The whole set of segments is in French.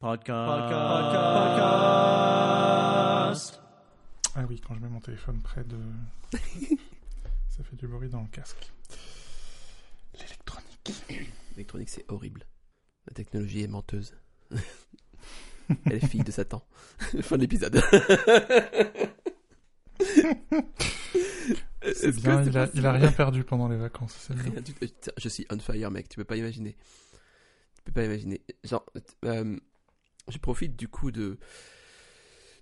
Podcast. Podcast. Ah oui, quand je mets mon téléphone près de. ça fait du bruit dans le casque. L'électronique. L'électronique, c'est horrible. La technologie est menteuse. Elle est fille de Satan. fin de l'épisode. C'est bien, il a, il a rien perdu pendant les vacances. Rien Je suis on fire, mec. Tu peux pas imaginer. Tu peux pas imaginer. Genre, euh, je profite du coup de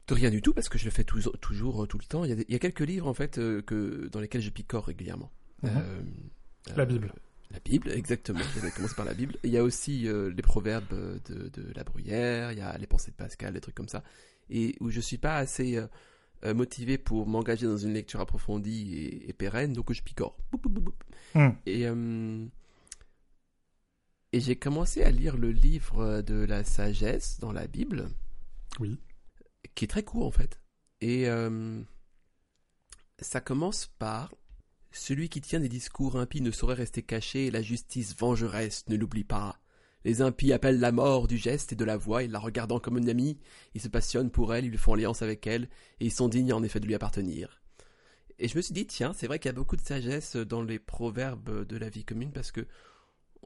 de rien du tout parce que je le fais toujours, toujours euh, tout le temps. Il y, a des- il y a quelques livres en fait euh, que dans lesquels je picore régulièrement. Mhm. Euh, La euh, Bible. La Bible, exactement. Je vais commencer par la Bible. Il y a aussi euh, les proverbes de, de la bruyère, il y a les pensées de Pascal, des trucs comme ça. Et où je suis pas assez motivé pour m'engager dans une lecture approfondie et, et pérenne, donc je picore. Hmm. Et, et j'ai commencé à lire le livre de la sagesse dans la Bible, Oui. qui est très court en fait. Et euh, ça commence par Celui qui tient des discours impies ne saurait rester caché, et la justice vengeresse ne l'oublie pas. Les impies appellent la mort du geste et de la voix, et la regardant comme une amie, ils se passionnent pour elle, ils font alliance avec elle, et ils sont dignes en effet de lui appartenir. Et je me suis dit, tiens, c'est vrai qu'il y a beaucoup de sagesse dans les proverbes de la vie commune, parce que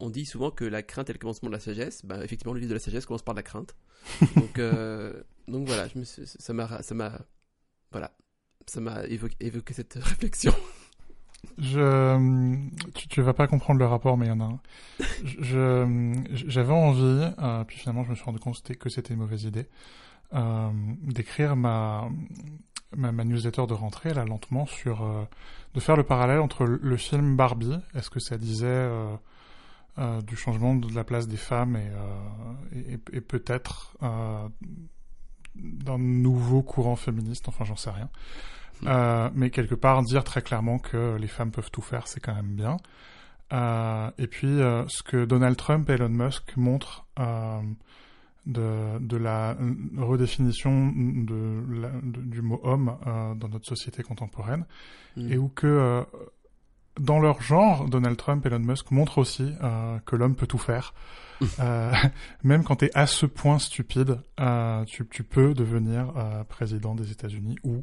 on dit souvent que la crainte est le commencement de la sagesse. Bah, effectivement, le livre de la sagesse commence par la crainte. donc, euh, donc voilà, je me suis- ça m'a, ça m'a, voilà, ça m'a évoqué, évoqué cette réflexion. Je, tu, tu vas pas comprendre le rapport, mais il y en a un. Je, j'avais envie, euh, puis finalement je me suis rendu compte que c'était une mauvaise idée, euh, d'écrire ma, ma, ma newsletter de rentrée là lentement sur, de faire le parallèle entre le, le film Barbie. Est-ce que ça disait euh, du changement de la place des femmes et, euh, et, et- et peut-être euh, d'un nouveau courant féministe. Enfin, j'en sais rien. Euh, mais quelque part dire très clairement que les femmes peuvent tout faire, c'est quand même bien. Et puis ce que Donald Trump et Elon Musk montrent de, de la redéfinition de la- de- du mot homme dans notre société contemporaine, et où que dans leur genre, Donald Trump et Elon Musk montrent aussi euh, que l'homme peut tout faire. Euh, même quand tu es à ce point stupide, euh, tu, tu peux devenir président des États-Unis ou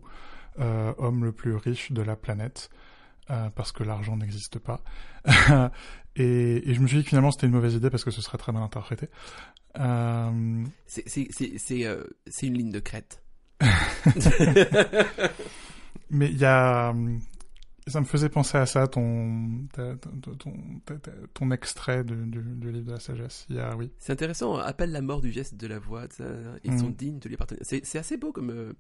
homme le plus riche de la planète, parce que l'argent n'existe pas. et, et je me suis dit que finalement c'était une mauvaise idée parce que ce serait très mal interprété. C'est une ligne de crête. mais il y a... Ça me faisait penser à ça, ton, ta- ton, ta- ta- ton extrait de- du, du livre de la sagesse. Il y a, oui. C'est intéressant, appelle la mort du geste de la voix, ça, ils Mhm. sont dignes de lui appartenir. C'est, assez beau comme, euh,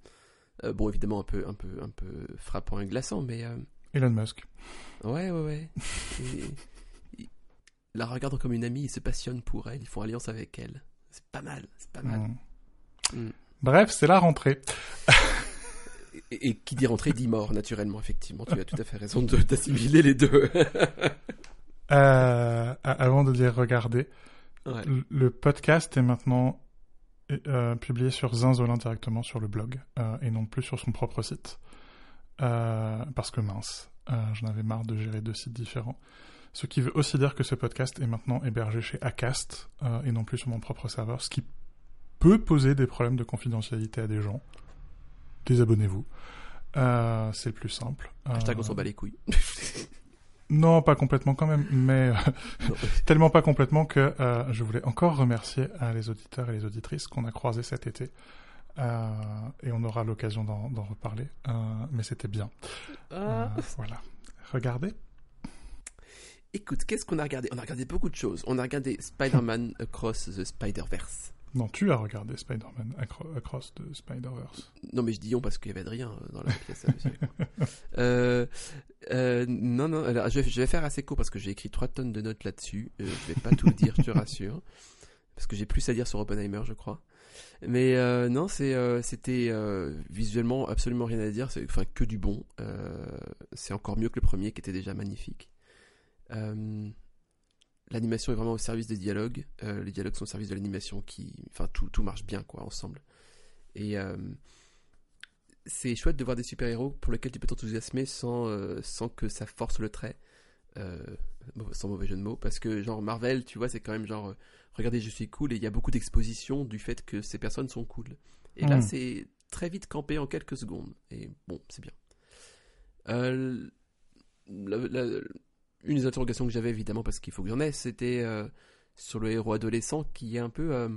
euh, bon évidemment un peu, un peu, un peu frappant et glaçant, mais euh, Elon Musk. ouais, ouais, ouais. Et- la regardant comme une amie, ils se passionnent pour elle, ils font alliance avec elle. C'est pas mal, c'est pas mal. Mm. Mm. Bref, c'est la rentrée. Et, et qui dit rentrée dit mort, naturellement, effectivement. Tu as tout à fait raison de, d'assimiler les deux. Euh, avant de dire regarder, Ouais. le- podcast est maintenant euh, publié sur Zinzolin directement sur le blog euh, et non plus sur son propre site. Parce que mince, j'en avais marre de gérer deux sites différents. Ce qui veut aussi dire que ce podcast est maintenant hébergé chez Acast et non plus sur mon propre serveur, ce qui peut poser des problèmes de confidentialité à des gens. Désabonnez-vous. Euh, c'est le plus simple. Hashtag on Euh, s'en bat les couilles. Non, pas complètement quand même, mais euh, tellement pas complètement que euh, je voulais encore remercier euh, les auditeurs et les auditrices qu'on a croisés cet été. Euh, et on aura l'occasion d'en reparler, euh, mais c'était bien. Euh, Ah. voilà. Regardez. Écoute, qu'est-ce qu'on a regardé? On a regardé beaucoup de choses. On a regardé Spider-Man Across the Spider-Verse. Non, tu as regardé Spider-Man Acro- Across the Spider-Verse. Non, mais je dis on parce qu'il y avait Adrien euh, dans la pièce. euh, euh, non, non, je, vais, faire assez court parce que j'ai écrit 3 tonnes de notes là-dessus. Euh, je vais pas tout dire, je te rassure. Parce que j'ai plus à dire sur Oppenheimer, je crois. Mais non, c'était visuellement absolument rien à dire. Enfin, que du bon. C'est encore mieux que le premier qui était déjà magnifique. L'animation est vraiment au service des dialogues. Euh, les dialogues sont au service de l'animation qui. Enfin, tout, tout marche bien, quoi, ensemble. Et euh, c'est chouette de voir des super-héros pour lesquels tu peux t'enthousiasmer sans, euh, sans que ça force le trait. Sans mauvais jeu de mots. Parce que, genre, Marvel, tu vois, c'est quand même genre. regardez, je suis cool, et il y a beaucoup d'expositions du fait que ces personnes sont cool. Et là, Mm. c'est très vite campé en quelques secondes. Et bon, c'est bien. La- la- une des interrogations que j'avais, évidemment, parce qu'il faut que j'en ai, c'était euh, sur le héros adolescent qui est un peu. euh,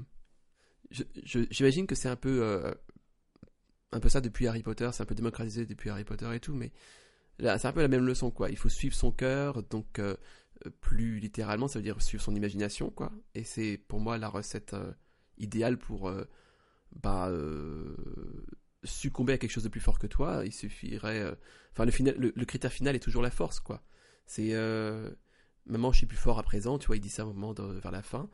J'imagine que c'est un peu. euh, un peu ça depuis Harry Potter, c'est un peu démocratisé depuis Harry Potter et tout, mais là, c'est un peu la même leçon, quoi. Il faut suivre son cœur, donc plus littéralement, ça veut dire suivre son imagination, quoi. Et c'est pour moi la recette idéale pour bah, succomber à quelque chose de plus fort que toi. Il suffirait. Enfin, le, le critère final est toujours la force, quoi. C'est. Euh, Maman, je suis plus fort à présent, tu vois, il dit ça au moment de, vers la fin.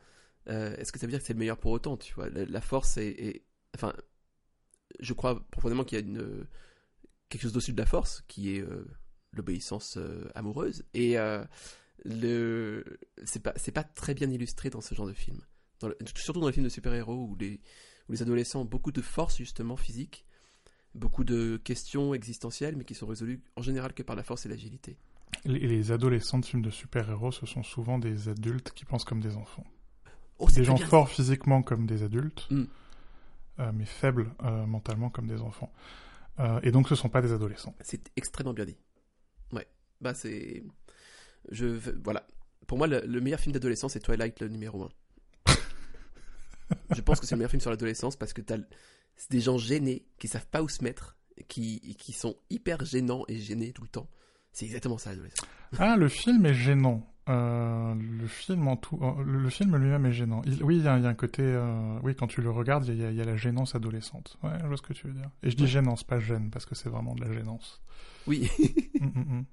Euh, Est-ce que ça veut dire que c'est le meilleur pour autant, tu vois? La, force est, Enfin, je crois profondément qu'il y a une, quelque chose au-dessus de la force, qui est euh, l'obéissance euh, amoureuse. Et le c'est pas, pas très bien illustré dans ce genre de film. Surtout dans les films de super-héros où les, où les adolescents ont beaucoup de force, justement, physique, beaucoup de questions existentielles, mais qui sont résolues en général que par la force et l'agilité. Les, les adolescents de films de super-héros, ce sont souvent des adultes qui pensent comme des enfants. Oh, Des gens bien. forts physiquement comme des adultes, Mm. euh, mais faibles euh, mentalement comme des enfants. Euh, et donc ce sont pas des adolescents. C'est extrêmement bien dit. Ouais. Bah, c'est. Je. Voilà. Pour moi, le, le meilleur film d'adolescence, c'est Twilight, le numéro 1. je pense que c'est le meilleur film sur l'adolescence parce que t'as. des gens gênés qui savent pas où se mettre, qui, qui sont hyper gênants et gênés tout le temps. C'est exactement ça, l'adolescence. Ah, le film est gênant. Euh, le film en tout, euh, le, le film lui-même est gênant. Il- oui, il y, a il y a un côté, euh, oui, quand tu le regardes, il y, y a la gênance adolescente. Ouais, je vois ce que tu veux dire. Et je dis Ouais. gênance, pas gêne, parce que c'est vraiment de la gênance. Oui. Mm, mm, mm.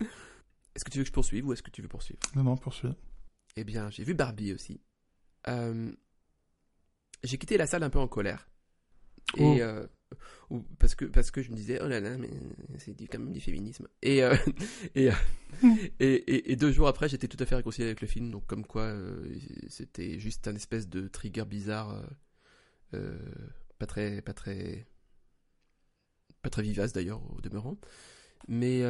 est-ce que tu veux que je poursuive ou est-ce que tu veux poursuivre? Non, non, poursuis. Eh bien, j'ai vu Barbie aussi. Euh, j'ai quitté la salle un peu en colère. Et Oh. Ou- parce que parce que je me disais oh là là mais c'est quand même du féminisme. Et euh, et, euh, et, et- et deux jours après j'étais tout à fait réconcilié avec le film donc comme quoi euh, c'était juste un espèce de trigger bizarre, euh, pas très pas très pas très vivace d'ailleurs au demeurant. Mais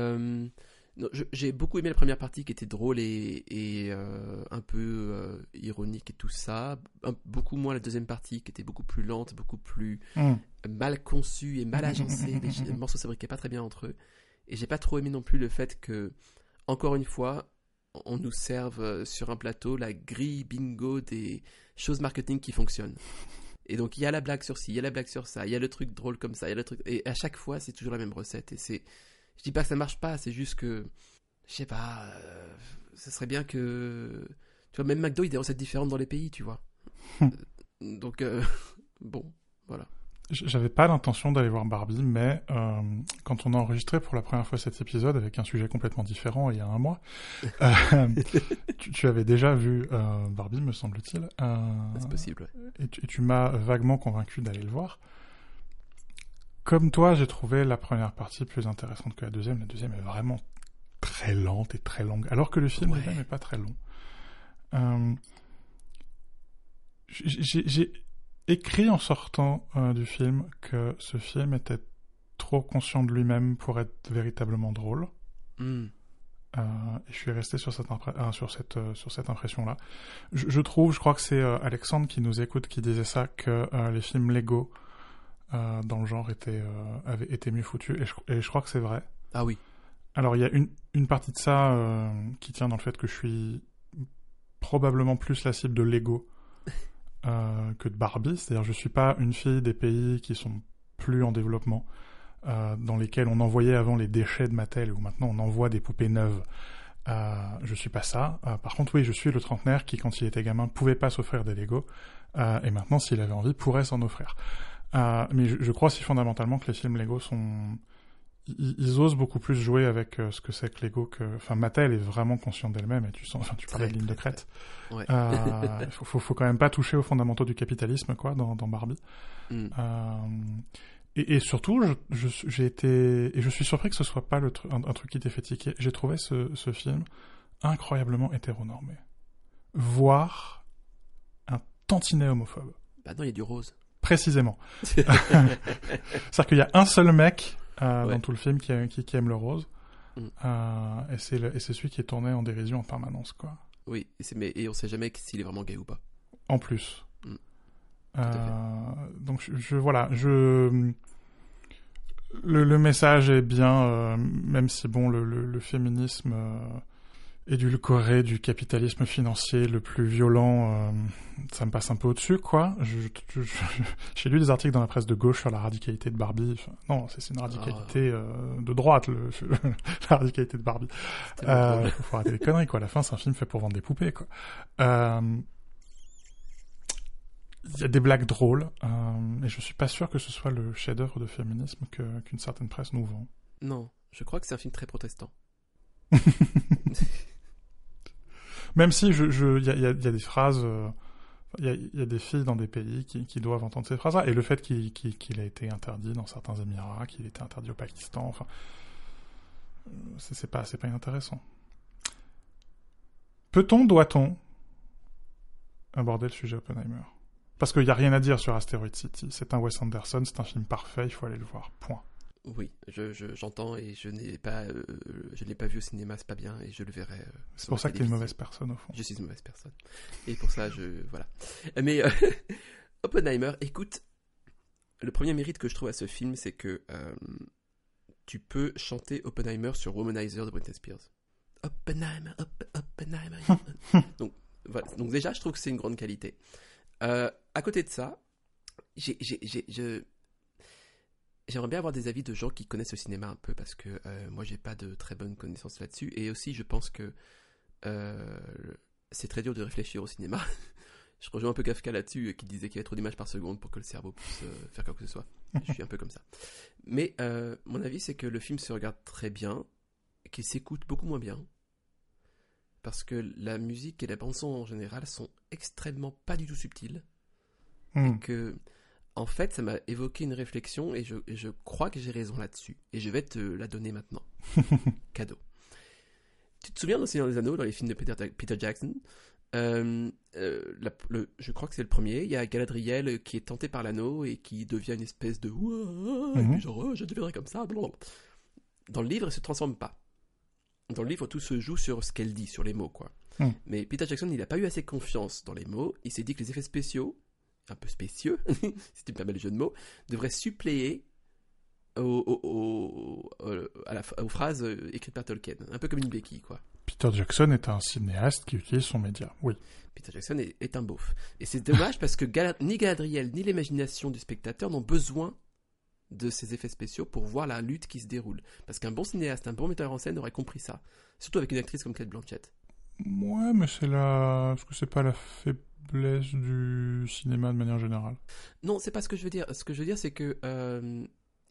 j'ai beaucoup aimé la première partie qui était drôle et, et, euh, un peu euh, ironique et tout ça. Un- beaucoup moins la deuxième partie qui était beaucoup plus lente, beaucoup plus Mm. mal conçue et mal agencée. les, les morceaux s'abriquaient pas très bien entre eux. Et j'ai pas trop aimé non plus le fait que, encore une fois, on nous serve euh, sur un plateau la grille bingo des choses marketing qui fonctionnent. Et donc il y a la blague sur ci, il y a la blague sur ça, il y a le truc drôle comme ça, il y a le truc. Et à chaque fois, c'est toujours la même recette. Et c'est. Je dis pas que ça marche pas, c'est juste que. Je sais pas. euh, ce serait bien que. Tu vois, même McDo, il y a des recettes différentes dans les pays, tu vois. Hmm. Donc, euh, bon, voilà. J'avais pas l'intention d'aller voir Barbie, mais euh, quand on a enregistré pour la première fois cet épisode avec un sujet complètement différent il y a un mois, euh, tu, tu avais déjà vu euh, Barbie, me semble-t-il, C'est possible, ouais. et tu, et tu m'as vaguement convaincu d'aller le voir. Comme toi, j'ai trouvé la première partie plus intéressante que la deuxième. La deuxième est vraiment très lente et très longue, alors que le film Ouais. lui-même n'est pas très long. Euh, j'ai écrit en sortant euh, du film que ce film était trop conscient de lui-même pour être véritablement drôle. Hmm. Euh, et je suis resté sur cette, euh, sur cette, euh, sur cette impression-là. Je, je trouve, je crois que c'est Alexandre qui nous écoute qui disait ça, que les films Lego euh, dans le genre étaient, euh, avaient été mieux foutus. Et je, et je crois que c'est vrai. Ah oui. Alors il y a une, une partie de ça euh, qui tient dans le fait que je suis probablement plus la cible de Lego que de Barbie. C'est-à-dire je suis pas une fille des pays qui sont plus en développement, dans lesquels on envoyait avant les déchets de Mattel, où maintenant on envoie des poupées neuves. Euh, je suis pas ça. Euh, par contre, oui, je suis le trentenaire qui, quand il était gamin, pouvait pas s'offrir des Lego, euh, et maintenant, s'il avait envie, pourrait s'en offrir. Euh, mais je, je crois si fondamentalement que les films Lego sont ils, ils osent beaucoup plus jouer avec euh, ce que c'est que Lego que enfin Mattel est vraiment consciente d'elle-même et tu sens enfin tu parlais de ligne de crête. Ouais. euh, il faut, faut, faut quand même pas toucher aux fondamentaux du capitalisme quoi dans, dans Barbie. Euh, et, et surtout je- je- j'ai été et je suis surpris que ce soit pas le tru- un, un truc qui t'ait fait tiquer. J'ai trouvé ce, ce film incroyablement hétéronormé. Voire un tantinet homophobe. Bah non, il y a du rose. Précisément c'est-à-dire qu'il y a un seul mec euh, Ouais. dans tout le film qui, a- qui, qui aime le rose. Mm. Euh, et c'est celui qui est tourné en dérision en permanence, quoi. Oui, et, mais, et on sait jamais s'il est vraiment gay ou pas. en plus. Mm. Euh, donc je, je- voilà, je le, le message est bien, même si bon le, le, le féminisme édulcoré du capitalisme financier le plus violent, euh, ça me passe un peu au-dessus quoi. J'ai lu des articles dans la presse de gauche sur la radicalité de Barbie. Enfin, non, c'est une radicalité euh, de droite, le, la radicalité de Barbie. Euh, faut arrêter les conneries, quoi. À la fin, c'est un film fait pour vendre des poupées, quoi. Euh, Il y a des blagues drôles, et je suis pas sûr que ce soit le chef-d'œuvre de féminisme qu'une certaine presse nous vend. Non, je crois que c'est un film très protestant. Même si je, je, y a, des phrases, euh, il y, a, des filles dans des pays qui, doivent entendre ces phrases-là, et le fait qu'il a été interdit dans certains Émirats, qu'il été interdit au Pakistan, enfin, c'est pas, pas inintéressant. Peut-on, doit-on aborder le sujet Oppenheimer? Parce qu'il n'y a rien à dire sur Asteroid City. C'est un Wes Anderson, c'est un film parfait, il faut aller le voir. Point. Oui, je, je- j'entends et je n'ai pas, euh, je l'ai pas vu au cinéma, c'est pas bien et je le verrai. euh, C'est pour ça que t'es une télévision. mauvaise personne, au fond. Je suis une mauvaise personne. Et pour ça, je. Voilà. Mais euh, Oppenheimer, écoute, le premier mérite que je trouve à ce film, c'est que tu peux chanter Oppenheimer sur Womanizer de Britney Spears. Oppenheimer, Op- Oppenheimer. donc, voilà. donc, déjà, je trouve que c'est une grande qualité. À côté de ça, j'ai, j'ai, j'ai- je- J'aimerais bien avoir des avis de gens qui connaissent le cinéma un peu parce que euh, moi j'ai pas de très bonnes connaissances là-dessus et aussi je pense que euh, c'est très dur de réfléchir au cinéma. je rejoins un peu Kafka là-dessus, qui disait qu'il y avait trop d'images par seconde pour que le cerveau puisse euh, faire quoi que ce soit. Je suis un peu comme ça. Mais mon avis, c'est que le film se regarde très bien, qu'il s'écoute beaucoup moins bien. Parce que la musique et la bande-son en général sont extrêmement pas du tout subtiles. Hmm. Que, en fait, ça m'a évoqué une réflexion et je, et je crois que j'ai raison là-dessus. Et je vais te la donner maintenant. Cadeau. Tu te souviens dans Seigneur des Anneaux, dans les films de Peter, Peter Jackson? Euh, euh, la- le- Je crois que c'est le premier. Il y a Galadriel qui est tenté par l'anneau et qui devient une espèce de. Et Mhm. puis genre, oh, je deviendrai comme ça. blablabla. Dans le livre, elle se transforme pas. Dans le livre, tout se joue sur ce qu'elle dit, sur les mots, quoi. Mhm. Mais Peter Jackson, il n'a pas eu assez confiance dans les mots. Il s'est dit que les effets spéciaux, un peu spécieux, si tu me permets le jeu de mots, devraient suppléer au- au- au- au- à la- aux phrases euh, écrites par Tolkien. Un peu comme une béquille, quoi. Peter Jackson est un cinéaste qui utilise son média. Oui. Peter Jackson est, est un beauf. Et c'est dommage parce que ni Galadriel ni l'imagination du spectateur n'ont besoin de ces effets spéciaux pour voir la lutte qui se déroule. Parce qu'un bon cinéaste, un bon metteur en scène aurait compris ça. Surtout avec une actrice comme Kate Blanchett. Ouais, mais c'est la. Est-ce que c'est pas la faiblesse du cinéma de manière générale Non, c'est pas ce que je veux dire. Ce que je veux dire, c'est que euh,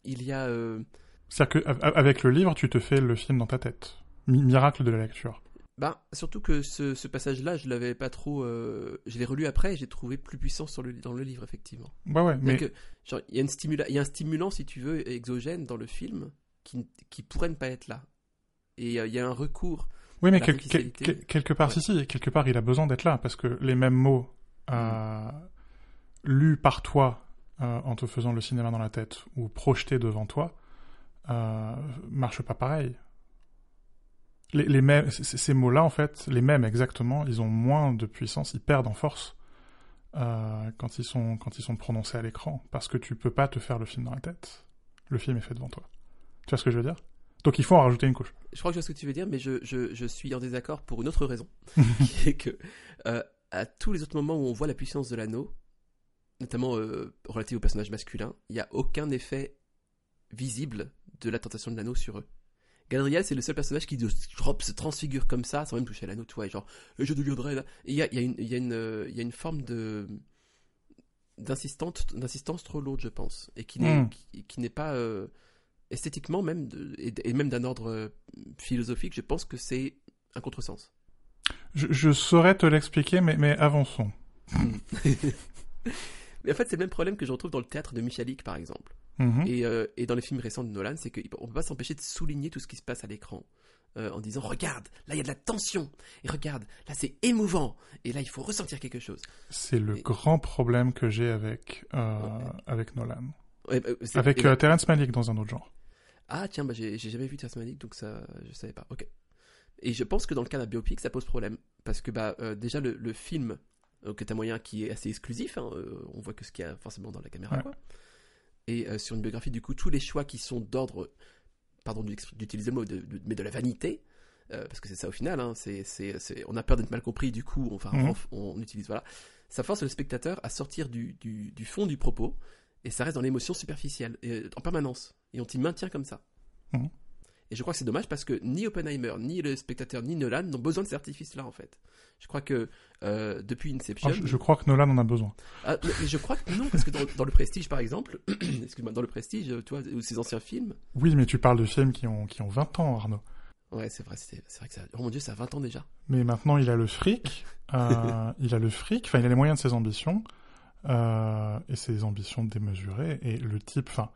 il y a. euh, C'est-à-dire qu'avec le livre, tu te fais le film dans ta tête. Mi- miracle de la lecture. Ben, surtout que ce, ce passage-là, je l'avais pas trop. euh, je l'ai relu après et j'ai trouvé plus puissant sur le, dans le livre, effectivement. Ouais, ouais, mais. Il y, a une stimula- il y a un stimulant, si tu veux, exogène dans le film qui, qui pourrait ne pas être là. Et il y a un recours. Oui, mais quel- quel- l'artificialité. quel- quelque part, Ouais. si, si, quelque part, il a besoin d'être là, parce que les mêmes mots euh, lus par toi euh, en te faisant le cinéma dans la tête ou projetés devant toi euh, marchent pas pareil. Les, les mêmes, ces mots-là, en fait, les mêmes exactement, ils ont moins de puissance, ils perdent en force euh, quand ils sont quand ils sont prononcés à l'écran, parce que tu peux pas te faire le film dans la tête. Le film est fait devant toi. Tu vois ce que je veux dire? Donc il faut en rajouter une couche. Je crois que je vois ce que tu veux dire, mais je, je, je suis en désaccord pour une autre raison. qui est que, euh, à tous les autres moments où on voit la puissance de l'anneau, notamment euh, relatif au personnage masculin, il n'y a aucun effet visible de la tentation de l'anneau sur eux. Galadriel, c'est le seul personnage qui se transfigure comme ça, sans même toucher à l'anneau, tu vois, et genre, et je deviendrai là. Il y a, y, a y, euh, y a une forme de d'insistance trop lourde je pense et qui n'est Mm. qui, qui pas esthétiquement même de- et, même d'un ordre euh, philosophique je pense que c'est un contresens Je, je saurais te l'expliquer, mais, mais avançons. mais en fait c'est le même problème que je retrouve dans le théâtre de Michalik par exemple Mhm. et, euh, et dans les films récents de Nolan c'est qu'on peut pas s'empêcher de souligner tout ce qui se passe à l'écran euh, en disant regarde là il y a de la tension et regarde là c'est émouvant et là il faut ressentir quelque chose C'est le Et- grand problème que j'ai avec, euh, Ouais. avec Nolan. Ouais, bah, Avec bah- Terrence Malick dans un autre genre. Ah tiens, bah, j'ai jamais vu Malick, donc ça, je savais pas. Ok. Et je pense que dans le cas d'un biopic, ça pose problème. Parce que bah, euh, déjà, le, le film donc est un moyen qui est assez exclusif. hein, euh, on voit que ce qu'il y a forcément dans la caméra. Ouais. quoi. Et euh, sur une biographie, du coup, tous les choix qui sont d'ordre, pardon d'utiliser le mot, de- de- mais de la vanité, euh, parce que c'est ça au final. hein, c'est, on a peur d'être mal compris, du coup, enfin, Mhm. on, on utilise voilà. Ça force le spectateur à sortir du, du, du fond du propos, et ça reste dans l'émotion superficielle, et, euh, en permanence. Et on t'y maintient comme ça. Mhm. Et je crois que c'est dommage parce que ni Oppenheimer, ni le spectateur, ni Nolan n'ont besoin de cet artifice-là, en fait. Je crois que euh, depuis Inception. Ah, je, je crois que Nolan en a besoin. Ah, mais je crois que non, parce que dans, dans le Prestige, par exemple, excuse-moi, dans le Prestige, tu vois, ou ces anciens films, Oui, mais tu parles de films qui ont, qui ont 20 ans, Arnaud. ouais, c'est vrai, c'est vrai que ça, oh mon dieu, ça a 20 ans déjà. Mais maintenant, il a le fric. euh, il a le fric. Enfin, il a les moyens de ses ambitions. euh, et ses ambitions démesurées. Et le type, enfin,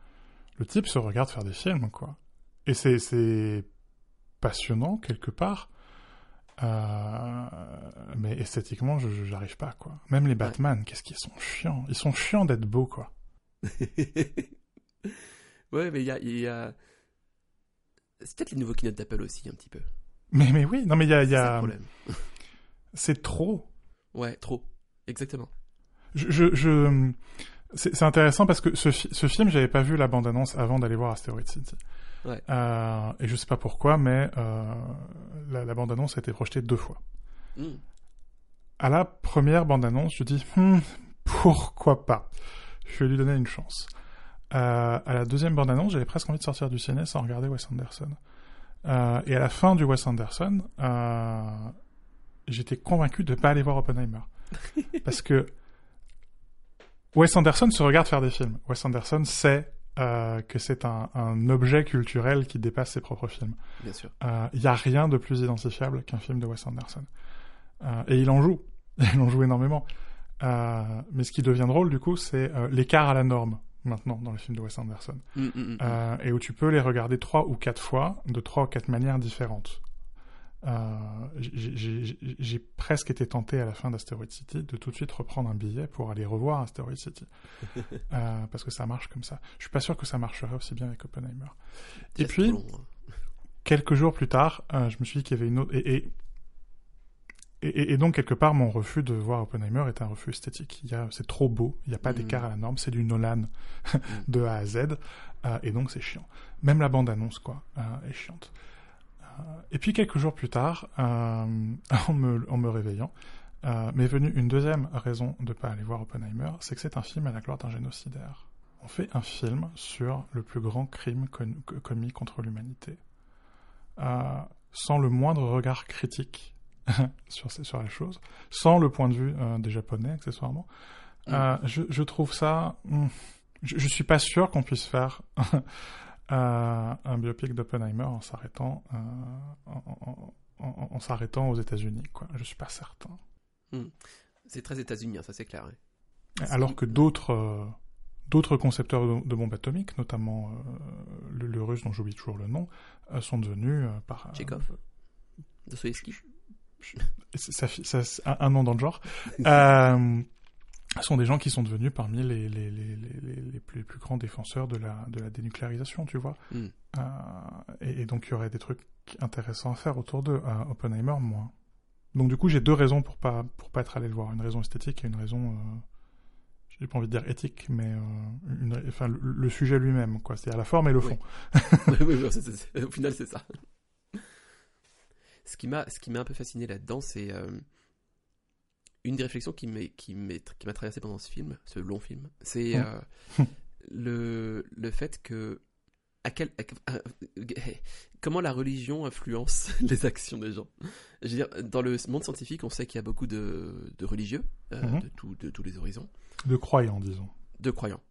le type se regarde faire des films, quoi. Et c'est, passionnant, quelque part. Euh, mais esthétiquement, je, j'arrive pas, quoi. Même les Batman, qu'est-ce qu'ils sont chiants. Ils sont chiants d'être beaux, quoi. ouais, mais il y a, il y a... C'est peut-être les nouveaux keynotes d'Apple aussi, un petit peu. Mais, mais oui, non, mais il y a, C'est ça le a, problème. c'est trop. Ouais, trop. Exactement. Je, je, je- c'est intéressant parce que ce, ce film, j'avais pas vu la bande-annonce avant d'aller voir Asteroid City. Ouais. Euh, et je sais pas pourquoi, mais euh, la, la bande-annonce a été projetée deux fois. Hmm. À la première bande-annonce, je dis Hmm, pourquoi pas? Je vais lui donner une chance. Euh, à la deuxième bande-annonce, j'avais presque envie de sortir du ciné sans regarder Wes Anderson. Euh, et à la fin du Wes Anderson, j'étais convaincu de pas aller voir Oppenheimer. Parce que Wes Anderson se regarde faire des films. Wes Anderson sait euh, que c'est un, un objet culturel qui dépasse ses propres films. Bien sûr. Il n'y a rien de plus identifiable qu'un film de Wes Anderson. Euh, et il en joue. Il en joue énormément. Euh, mais ce qui devient drôle, du coup, c'est euh, l'écart à la norme, maintenant, dans les films de Wes Anderson. Hmm, hmm. Euh, et où tu peux les regarder trois ou quatre fois, de trois ou quatre manières différentes. Euh, j'ai- presque été tenté à la fin d'Asteroid City de tout de suite reprendre un billet pour aller revoir Asteroid City. Euh, parce que ça marche comme ça. Je suis pas sûr que ça marcherait aussi bien avec Oppenheimer. Et puis, long, hein. quelques jours plus tard, euh, je me suis dit qu'il y avait une autre. Et, et, et, et donc, quelque part, mon refus de voir Oppenheimer est un refus esthétique. C'est trop beau, il n'y a pas Mhm. d'écart à la norme, c'est du Nolan de A à Z, euh, et donc c'est chiant. Même la bande-annonce, quoi, euh, est chiante. Euh, et puis, quelques jours plus tard, euh, en, me, en me réveillant, euh, m'est venue une deuxième raison de ne pas aller voir Oppenheimer, c'est que c'est un film à la gloire d'un génocidaire. On fait un film sur le plus grand crime commis contre l'humanité sans le moindre regard critique sur, sur la chose, sans le point de vue euh, des Japonais accessoirement. Euh, je, je trouve ça... hmm, je, je suis pas sûr qu'on puisse faire euh, un biopic d'Oppenheimer en s'arrêtant euh, en, en- en- en s'arrêtant aux États-Unis. Quoi. Je suis pas certain. C'est très états-unien, ça c'est clair. ouais. Alors que d'autres euh, d'autres concepteurs de, de bombes atomiques, notamment euh, le, le russe dont j'oublie toujours le nom, sont devenus par Chekhov. Dostoïevski. ça, un, un nom dans le genre, sont des gens qui sont devenus parmi les, les, les, les, plus, plus grands défenseurs de la, de la dénucléarisation, tu vois. Mm. Euh, et, et donc il y aurait des trucs intéressants à faire autour d'eux. Euh, Oppenheimer, moins. Donc du coup, j'ai deux raisons pour pas, pour pas être allé le voir. Une raison esthétique et une raison, euh, j'ai pas envie de dire éthique, mais euh, une, enfin, le, le sujet lui-même, quoi. C'est à la forme et le fond. oui, au final, c'est ça. Ce qui m'a, ce qui m'a un peu fasciné là-dedans, c'est euh, une des réflexions qui m'est, qui m'a traversé pendant ce film, ce long film, c'est euh, le, le fait que à quel, à- à- comment la religion influence les actions des gens. Je veux dire, dans le monde scientifique, on sait qu'il y a beaucoup de, de religieux euh, Mhm. de, tout- de tous les horizons De croyants, disons. de croyants.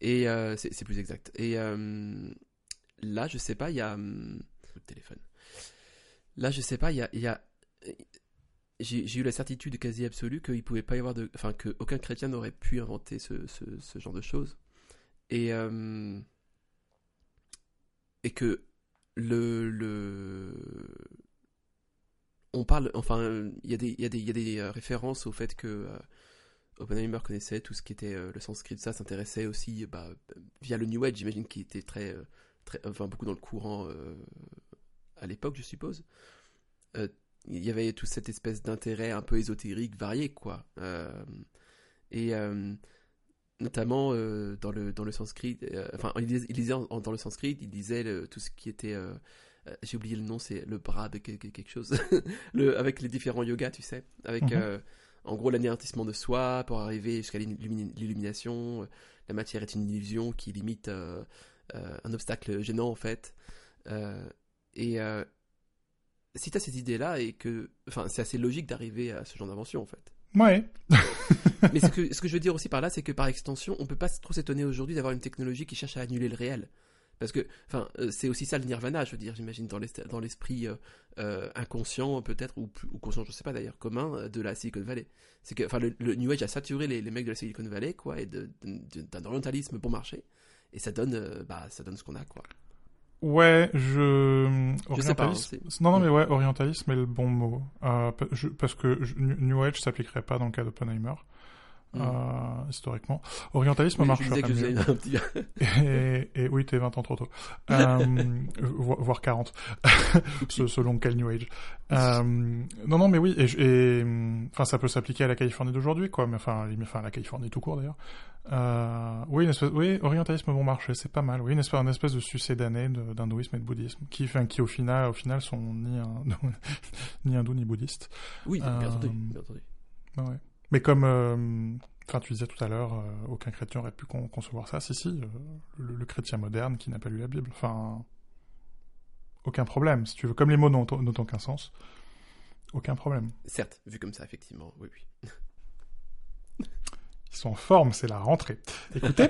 Et euh, c'est plus exact. Et euh, là, je sais pas, il y a. hum, le téléphone. Là, je sais pas, il y a. il y a- j'ai eu la certitude quasi absolue qu'il pouvait pas y avoir. Enfin, qu'aucun chrétien n'aurait pu inventer ce, ce, genre de choses. Et. euh, et que le. le on parle. Enfin, il y a des, il y a des, il y a des euh, références au fait que. euh, connaissait tout ce qui était euh, le sanskrit, ça s'intéressait aussi bah, via le New Age, j'imagine qu'il était très, très, enfin beaucoup dans le courant à l'époque, je suppose. Il y avait toute cette espèce d'intérêt un peu ésotérique varié, quoi. Euh, et euh, notamment euh, dans le dans le sanskrit, enfin, il disait, dans le sanskrit, il disait tout ce qui était j'ai oublié le nom, c'est le bras de quelque chose, le, avec les différents yogas, tu sais, avec mhm. en gros l'anéantissement de soi pour arriver jusqu'à l'illumination. La matière est une illusion qui limite un obstacle gênant en fait. et si tu as ces idées-là et que. Enfin, c'est assez logique d'arriver à ce genre d'invention en fait. Ouais. Mais ce que, ce que je veux dire aussi par là, c'est que par extension, on peut pas trop s'étonner aujourd'hui d'avoir une technologie qui cherche à annuler le réel. Parce que, enfin, euh, c'est aussi ça le nirvana, je veux dire, j'imagine, dans l'esprit euh, euh, inconscient, peut-être, ou, ou, conscient, je sais pas d'ailleurs, commun de la Silicon Valley. C'est que, enfin, le, New Age a saturé les, les, mecs de la Silicon Valley, quoi, et d'un orientalisme bon marché. Et ça donne, bah, ça donne ce qu'on a, quoi. Ouais, je. Je sais pas. Hein, non, non, mais ouais, orientalisme est le bon mot. Euh, parce que New Age s'appliquerait pas dans le cas d'Oppenheimer. Mm. Euh, historiquement. Orientalisme marche je que mieux. Un petit... et, et, oui, t'es 20 ans trop tôt. Euh, voire 40. selon quel New Age. Euh, non, non, mais oui, et, et enfin, ça peut s'appliquer à la Californie d'aujourd'hui, quoi. Mais enfin, enfin, à la Californie tout court d'ailleurs. Euh, oui, une espèce, oui, orientalisme bon marché, c'est pas mal. Oui, une espèce, une espèce de succédané d'hindouisme et de bouddhisme, qui, enfin, qui au final, au final, sont ni un, ni hindou ni bouddhiste. Oui, bien entendu, bien entendu. Ouais. Mais comme, euh, enfin, tu disais tout à l'heure, euh, aucun chrétien aurait pu concevoir ça. Si, si, euh, le, chrétien moderne qui n'a pas lu la Bible. Enfin, aucun problème, si tu veux. Comme les mots n'ont aucun sens, aucun problème. Certes, vu comme ça, effectivement, oui, oui. Ils sont en forme, c'est la rentrée. Écoutez.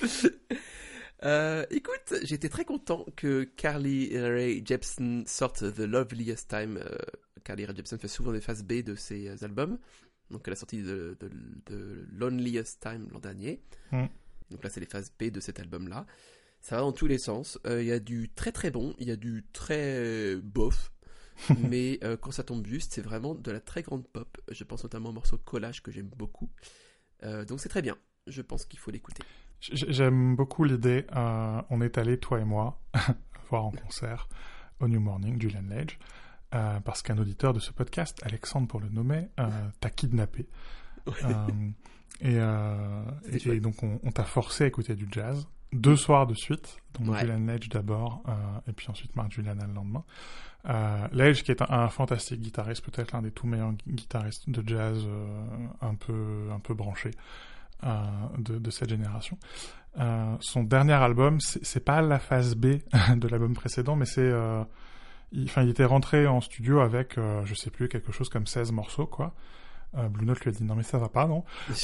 écoute, j'étais très content que Carly Rae Jepsen sorte The Loveliest Time Carly Rae Jepsen fait souvent des phases B de ses euh, albums. Donc elle a sorti de, de, Loneliest Time l'an dernier. Mm. Donc là c'est les phases B de cet album-là. Ça va dans tous les sens. Euh, il y a du très très bon, il y a du très bof. mais euh, quand ça tombe juste, c'est vraiment de la très grande pop. Je pense notamment au morceau Collage que j'aime beaucoup. donc c'est très bien. Je pense qu'il faut l'écouter. J'aime beaucoup l'idée. on est allé, toi et moi, voir en concert au New Morning, Julian Lage. Euh, parce qu'un auditeur de ce podcast, Alexandre pour le nommer, euh, t'a kidnappé. Euh, et, donc on, t'a forcé à écouter du jazz deux soirs de suite, donc Julian Ledge d'abord, et puis ensuite Mark Julian le lendemain. Euh, Ledge qui est un, fantastique guitariste, peut-être l'un des tout meilleurs guitaristes de jazz un peu un peu branché de, de, cette génération. son dernier album, c'est pas la phase B de l'album précédent, mais c'est il, enfin, il était rentré en studio avec, euh, je sais plus, quelque chose comme 16 morceaux, quoi. Euh, Blue Note lui a dit non mais ça va pas non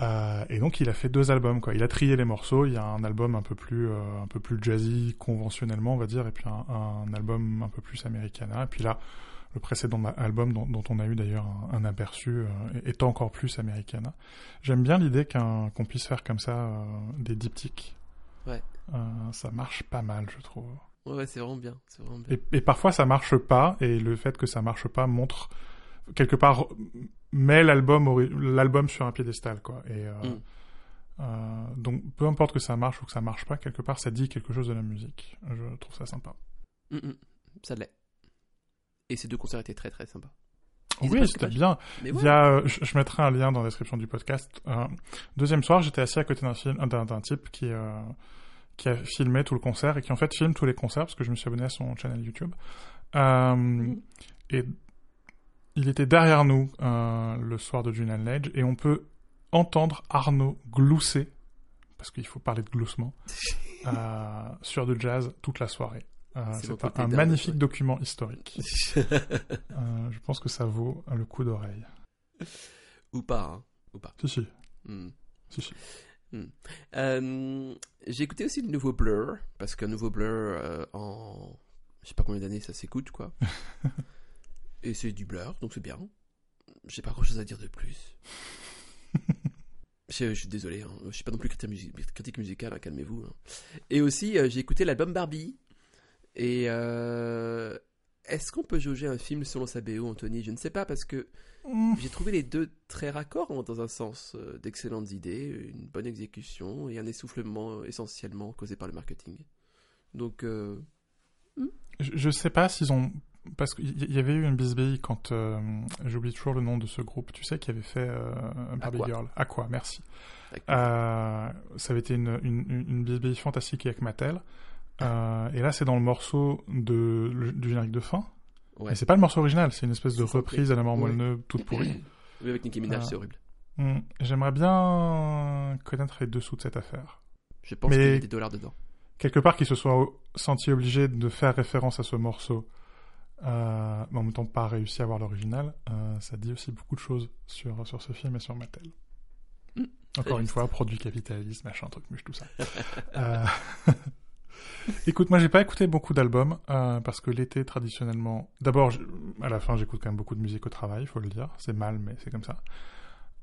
euh, et donc il a fait deux albums quoi il a trié les morceaux il y a un album un peu plus euh, un peu plus jazzy conventionnellement on va dire et puis un, un album un peu plus américana et puis là le précédent album dont, dont on a eu d'ailleurs un, un, aperçu euh, est encore plus américana j'aime bien l'idée qu'on puisse faire comme ça des diptyques ouais ça marche pas mal je trouve Ouais, c'est vraiment bien. Et, parfois ça marche pas, et le fait que ça marche pas montre quelque part met l'album l'album sur un piédestal quoi. Et euh, mm. euh, donc peu importe que ça marche ou que ça marche pas, quelque part ça dit quelque chose de la musique. Je trouve ça sympa. Mm, mm. Ça l'est. Et ces deux concerts étaient très très sympas. oui, c'était bien. Il y a, euh, je, mettrai un lien dans la description du podcast. deuxième soir, j'étais assis à côté d'un type qui qui a filmé tout le concert et qui en fait filme tous les concerts parce que je me suis abonné à son channel YouTube. Euh, et il était derrière nous euh, le soir de Julian Ledge et on peut entendre Arnaud glousser parce qu'il faut parler de gloussement euh, sur du jazz toute la soirée. C'est un, magnifique document historique. je pense que ça vaut le coup d'oreille. Ou pas, hein. ou pas. Si si. Hmm. Si si. Hmm. Euh, j'ai écouté aussi le nouveau Blur, parce qu'un nouveau Blur euh, en. Je sais pas combien d'années ça s'écoute, quoi. Et c'est du Blur, donc c'est bien. J'ai pas grand chose à dire de plus. je, suis désolé, hein. je suis pas non plus critique, musical, hein, calmez-vous. Hein. Et aussi, euh, j'ai écouté l'album Barbie. Et est-ce qu'on peut jauger un film selon sa BO, Anthony? Je ne sais pas parce que mm. j'ai trouvé les deux très raccords hein, dans un sens euh, d'excellentes idées, une bonne exécution et un essoufflement essentiellement causé par le marketing. Donc, euh, je, ne sais pas s'ils ont parce qu'il y avait eu une bisbille quand euh, j'oublie toujours le nom de ce groupe. Tu sais qui avait fait euh, Barbie Aqua. Girl. À quoi Merci. Euh, ça avait été une, une, une une bisbille fantastique avec Mattel. Euh, et là, c'est dans le morceau de, le- du générique de fin. Ouais. Mais c'est pas le morceau original, c'est une espèce de reprise à la mort Ouais. toute pourrie. Oui, avec Nicki Minaj, c'est horrible. Hmm, J'aimerais bien connaître les dessous de cette affaire. Je pense qu'il y a des dollars dedans. Quelque part qu'ils se soient sentis obligés de faire référence à ce morceau, euh, mais en même temps pas réussi à voir l'original, euh, ça dit aussi beaucoup de choses sur, sur ce film et sur Mattel. Hmm, Encore une juste. fois, produit capitaliste, machin, truc muche, tout ça. Euh, Écoute, moi j'ai pas écouté beaucoup d'albums euh, parce que l'été traditionnellement, d'abord à la fin j'écoute quand même beaucoup de musique au travail, il faut le dire, c'est mal mais c'est comme ça.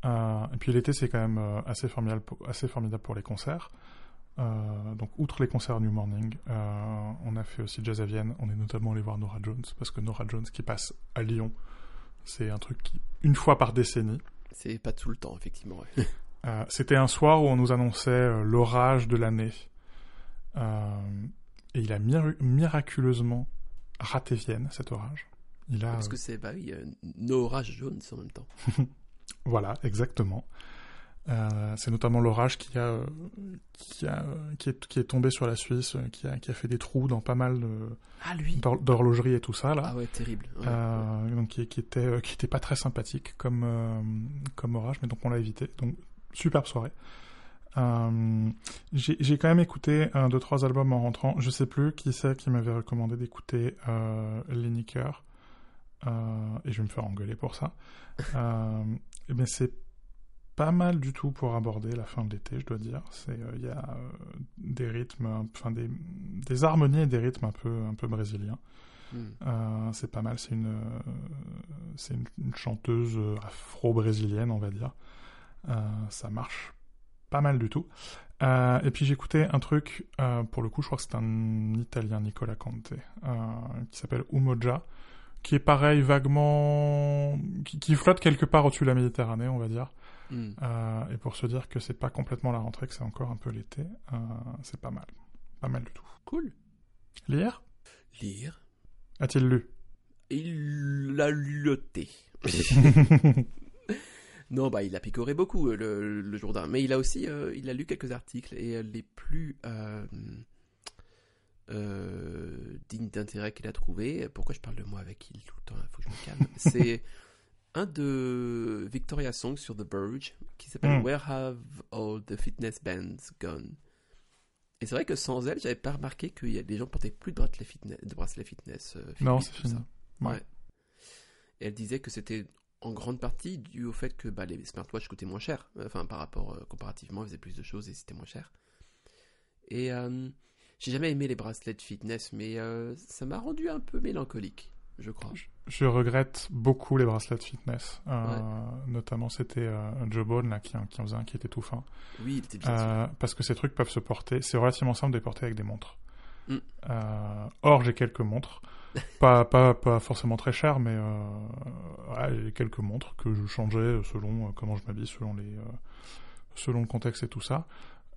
Euh, et puis l'été c'est quand même euh, assez formidable, pour, assez formidable pour les concerts. Donc outre les concerts New Morning, on a fait aussi Jazz à Vienne, on est notamment allé voir Nora Jones parce que Nora Jones qui passe à Lyon, c'est un truc qui une fois par décennie. C'est pas tout le temps, effectivement. ouais. C'était un soir où on nous annonçait l'orage de l'année. Euh, et il a mir- miraculeusement raté Vienne, cet orage. Il a, Parce que c'est, bah oui, euh, nos orages jaunes en même temps. voilà, exactement. Euh, c'est notamment l'orage qui a, qui a, qui est, qui est tombé sur la Suisse, qui a, qui a fait des trous dans pas mal Ah, d'horlogerie et tout ça là. Ah ouais, terrible. Ouais, Euh, donc qui, qui était qui était pas très sympathique comme euh, comme orage mais donc on l'a évité donc superbe soirée euh, j'ai quand même écouté un deux trois albums en rentrant. Je sais plus qui c'est qui m'avait recommandé d'écouter euh, Lineker euh, et je vais me faire engueuler pour ça. Euh, bien c'est pas mal du tout pour aborder la fin de l'été je dois dire. C'est il y a des rythmes enfin des des harmonies et des rythmes un peu un peu brésiliens. Hmm. c'est pas mal, c'est une, c'est une, une chanteuse afro-brésilienne, on va dire. Ça marche pas mal du tout. Euh, et puis j'écoutais un truc, euh, pour le coup, je crois que c'est un italien, Nicola Conte, euh, qui s'appelle Umoja, qui est pareil, vaguement. qui, qui flotte quelque part au-dessus de la Méditerranée, on va dire. Hmm. Et pour se dire que c'est pas complètement la rentrée, que c'est encore un peu l'été, c'est pas mal. Pas mal du tout. Cool. Lire? Lire. A-t-il lu? Il l'a luté. Non, bah, il a picoré beaucoup euh, le, le Jourdain, mais il a aussi, euh, il a lu quelques articles et euh, les plus euh, dignes d'intérêt qu'il a trouvé. Pourquoi je parle de moi avec il tout le temps Il faut que je me calme. C'est un de Victoria Song sur The Verge qui s'appelle Mm. Where Have All the Fitness Bands Gone? Et c'est vrai que sans elle, j'avais pas remarqué que y a des gens portaient plus de bracelets fitness. De bracelets fitness Non, c'est ça. Ouais. Ouais. Et elle disait que c'était en grande partie dû au fait que bah, les smartwatches coûtaient moins cher. Enfin, par rapport, euh, comparativement, ils faisaient plus de choses et c'était moins cher. Et euh, j'ai jamais aimé les bracelets de fitness, mais euh, ça m'a rendu un peu mélancolique, je crois. Je regrette beaucoup les bracelets de fitness. Notamment, c'était Joe Bone là, qui, en- qui en faisait un qui était tout fin. Oui, il était bien parce que ces trucs peuvent se porter. C'est relativement simple de les porter avec des montres. Mm. Or, j'ai quelques montres. Pas, pas, pas forcément très chères, mais euh, ouais, j'ai quelques montres que je changeais selon euh, comment je m'habille, selon, les, euh, selon le contexte et tout ça.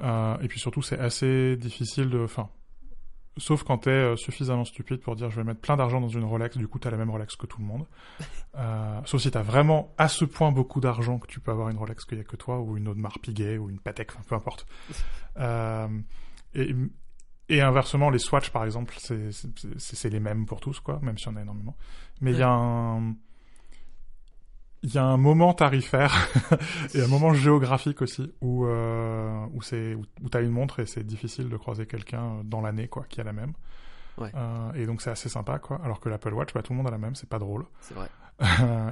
Euh, et puis surtout, c'est assez difficile de. Enfin, sauf quand t'es euh, suffisamment stupide pour dire je vais mettre plein d'argent dans une Rolex, du coup t'as la même Rolex que tout le monde. Euh, sauf si t'as vraiment à ce point beaucoup d'argent que tu peux avoir une Rolex qu'il y a que toi, ou une Audemars Piguet, ou une Patek, enfin peu importe. Euh, et, et inversement, les Swatch par exemple, c'est les mêmes pour tous, quoi, même si on a énormément. Mais il y a un. Il y a un moment tarifaire et un moment géographique aussi où euh, où c'est où, où t'as une montre et c'est difficile de croiser quelqu'un dans l'année quoi qui a la même. Ouais. Euh, et donc c'est assez sympa quoi. Alors que l'Apple Watch, bah, tout le monde a la même, c'est pas drôle. C'est vrai.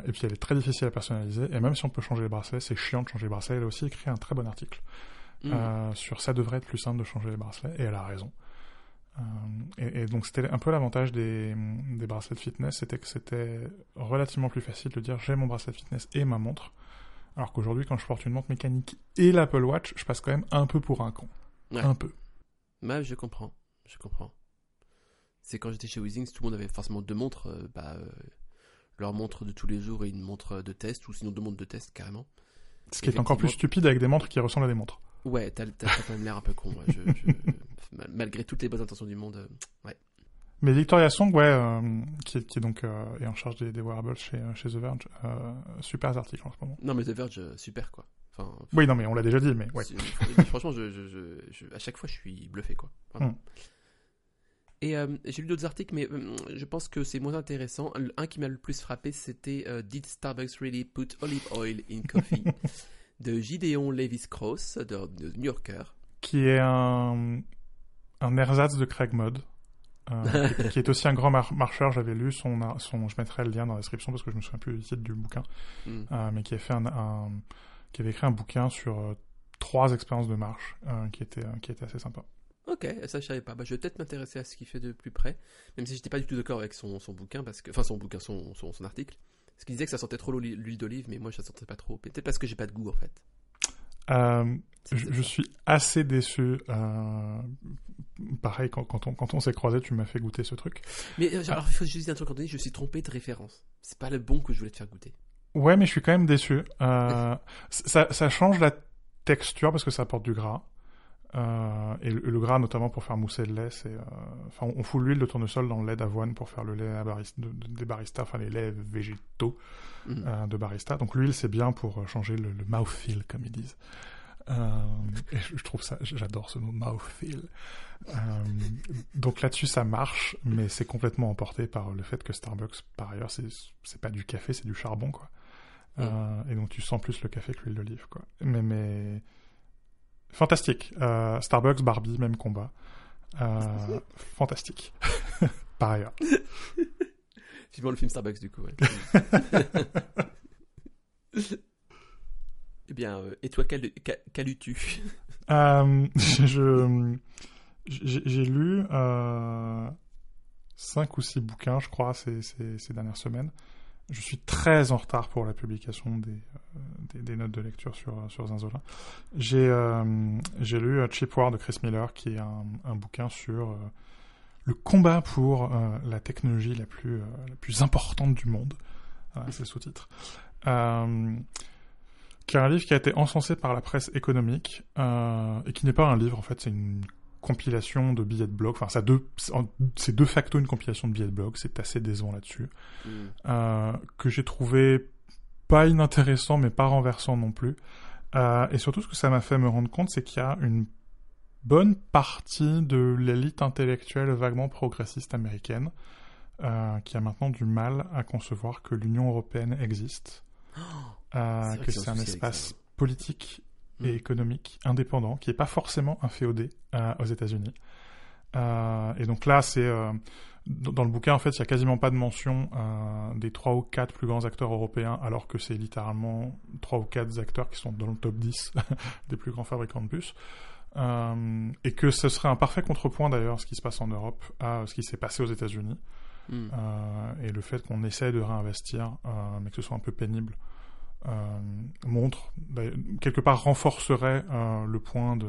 et puis elle est très difficile à personnaliser. Et même si on peut changer les bracelets, c'est chiant de changer les bracelets. Elle a aussi écrit un très bon article Mm. euh, sur ça devrait être plus simple de changer les bracelets. Et elle a raison. Euh, et, et donc c'était un peu l'avantage des, des bracelets de fitness, c'était que c'était relativement plus facile de dire j'ai mon bracelet de fitness et ma montre. Alors qu'aujourd'hui, quand je porte une montre mécanique et l'Apple Watch, je passe quand même un peu pour un con. Ouais. Un peu. Ouais, je comprends. Je comprends. C'est quand j'étais chez Weezings, tout le monde avait forcément deux montres. euh, bah, euh, leur montre de tous les jours et une montre de test, ou sinon deux montres de test carrément. Ce qui est encore plus stupide avec des montres qui ressemblent à des montres. Ouais, t'as quand même l'air un peu con. ouais, je- je- mal- malgré toutes les bonnes intentions du monde. euh, ouais. Mais Victoria Song, ouais, euh, qui, est, qui donc euh, est en charge des, des wearables chez, chez The Verge, euh, super article en ce moment. Non, mais The Verge, super quoi. Enfin, Oui, non, mais on l'a déjà dit, mais ouais. franchement, je, je- je- je- à chaque fois, je suis bluffé quoi. Vraiment. Mm. Et j'ai lu d'autres articles, mais je pense que c'est moins intéressant. Un qui m'a le plus frappé, c'était Did Starbucks really put olive oil in coffee de Gideon Levis Cross de, de New Yorker. Qui est un, un ersatz de Craig Mod. euh, qui, qui est aussi un grand mar- marcheur, j'avais lu son, je mettrai le lien dans la description parce que je me souviens plus du titre du bouquin, Mm. euh, mais qui a fait un, un- qui avait écrit un bouquin sur euh, trois expériences de marche qui était qui était assez sympa. Ok, ça je savais pas. Bah, je vais peut-être m'intéresser à ce qu'il fait de plus près, même si j'étais pas du tout d'accord avec son, son bouquin, parce que, enfin son bouquin, son, son, son article. Parce qu'il disait que ça sentait trop l'huile d'olive, mais moi je la sentais pas trop. Peut-être parce que j'ai pas de goût en fait. Euh, je, suis assez déçu. euh, pareil, quand, quand on, quand on s'est croisés, tu m'as fait goûter ce truc. Mais euh, alors, il faut juste dire un truc, Anthony, je suis trompé de référence. C'est pas le bon que je voulais te faire goûter. Ouais, mais je suis quand même déçu. Euh, ça, ça change la texture parce que ça apporte du gras. Euh, et le, le gras, notamment pour faire mousser le lait, c'est. euh, Enfin, on fout l'huile de tournesol dans le lait d'avoine pour faire le lait à baris- de- de- des baristas, enfin les laits végétaux Mhm. euh, de barista. Donc l'huile, c'est bien pour changer le, le mouthfeel, comme ils disent. Et je, je trouve ça, j'adore ce mot mouthfeel. Donc là-dessus, ça marche, mais c'est complètement emporté par le fait que Starbucks, par ailleurs, c'est pas du café, c'est du charbon, quoi. Euh, et donc tu sens plus le café que l'huile d'olive, quoi. Mais, mais fantastique. Euh, Starbucks, Barbie, même combat. Euh, fantastique. par ailleurs. Vivement le film Starbucks du coup. ouais. eh bien, euh, et toi, Euh, je j'ai lu euh, cinq ou six bouquins, je crois, ces, ces, ces dernières semaines. Je suis très en retard pour la publication des, euh, des, notes de lecture sur, sur Zinzolin. J'ai euh, j'ai lu euh, Cheap War de Chris Miller, qui est un, un bouquin sur euh, le combat pour euh, la technologie la plus, euh, la plus importante du monde. C'est le sous-titre. Euh, qui est un livre qui a été encensé par la presse économique euh, et qui n'est pas un livre en fait, c'est une compilation de billets de blog. Enfin, ça deux, c'est de facto une compilation de billets de blog. C'est assez décevant là-dessus. Mm. Euh, que j'ai trouvé pas inintéressant mais pas renversant non plus. Euh, et surtout, ce que ça m'a fait me rendre compte, c'est qu'il y a une bonne partie de l'élite intellectuelle vaguement progressiste américaine euh, qui a maintenant du mal à concevoir que l'Union européenne existe, que c'est un espace politique et Mm. économique indépendant qui n'est pas forcément inféodé euh, aux États-Unis. Euh, et donc là, c'est euh, dans le bouquin, en fait, il y a quasiment pas de mention euh, des trois ou quatre plus grands acteurs européens, alors que c'est littéralement trois ou quatre acteurs qui sont dans le top 10 des plus grands fabricants de. Euh, et que ce serait un parfait contrepoint d'ailleurs, ce qui se passe en Europe, à ce qui s'est passé aux États-Unis. Mm. Et le fait qu'on essaie de réinvestir, mais que ce soit un peu pénible, montre, bah, quelque part renforcerait euh, le point de,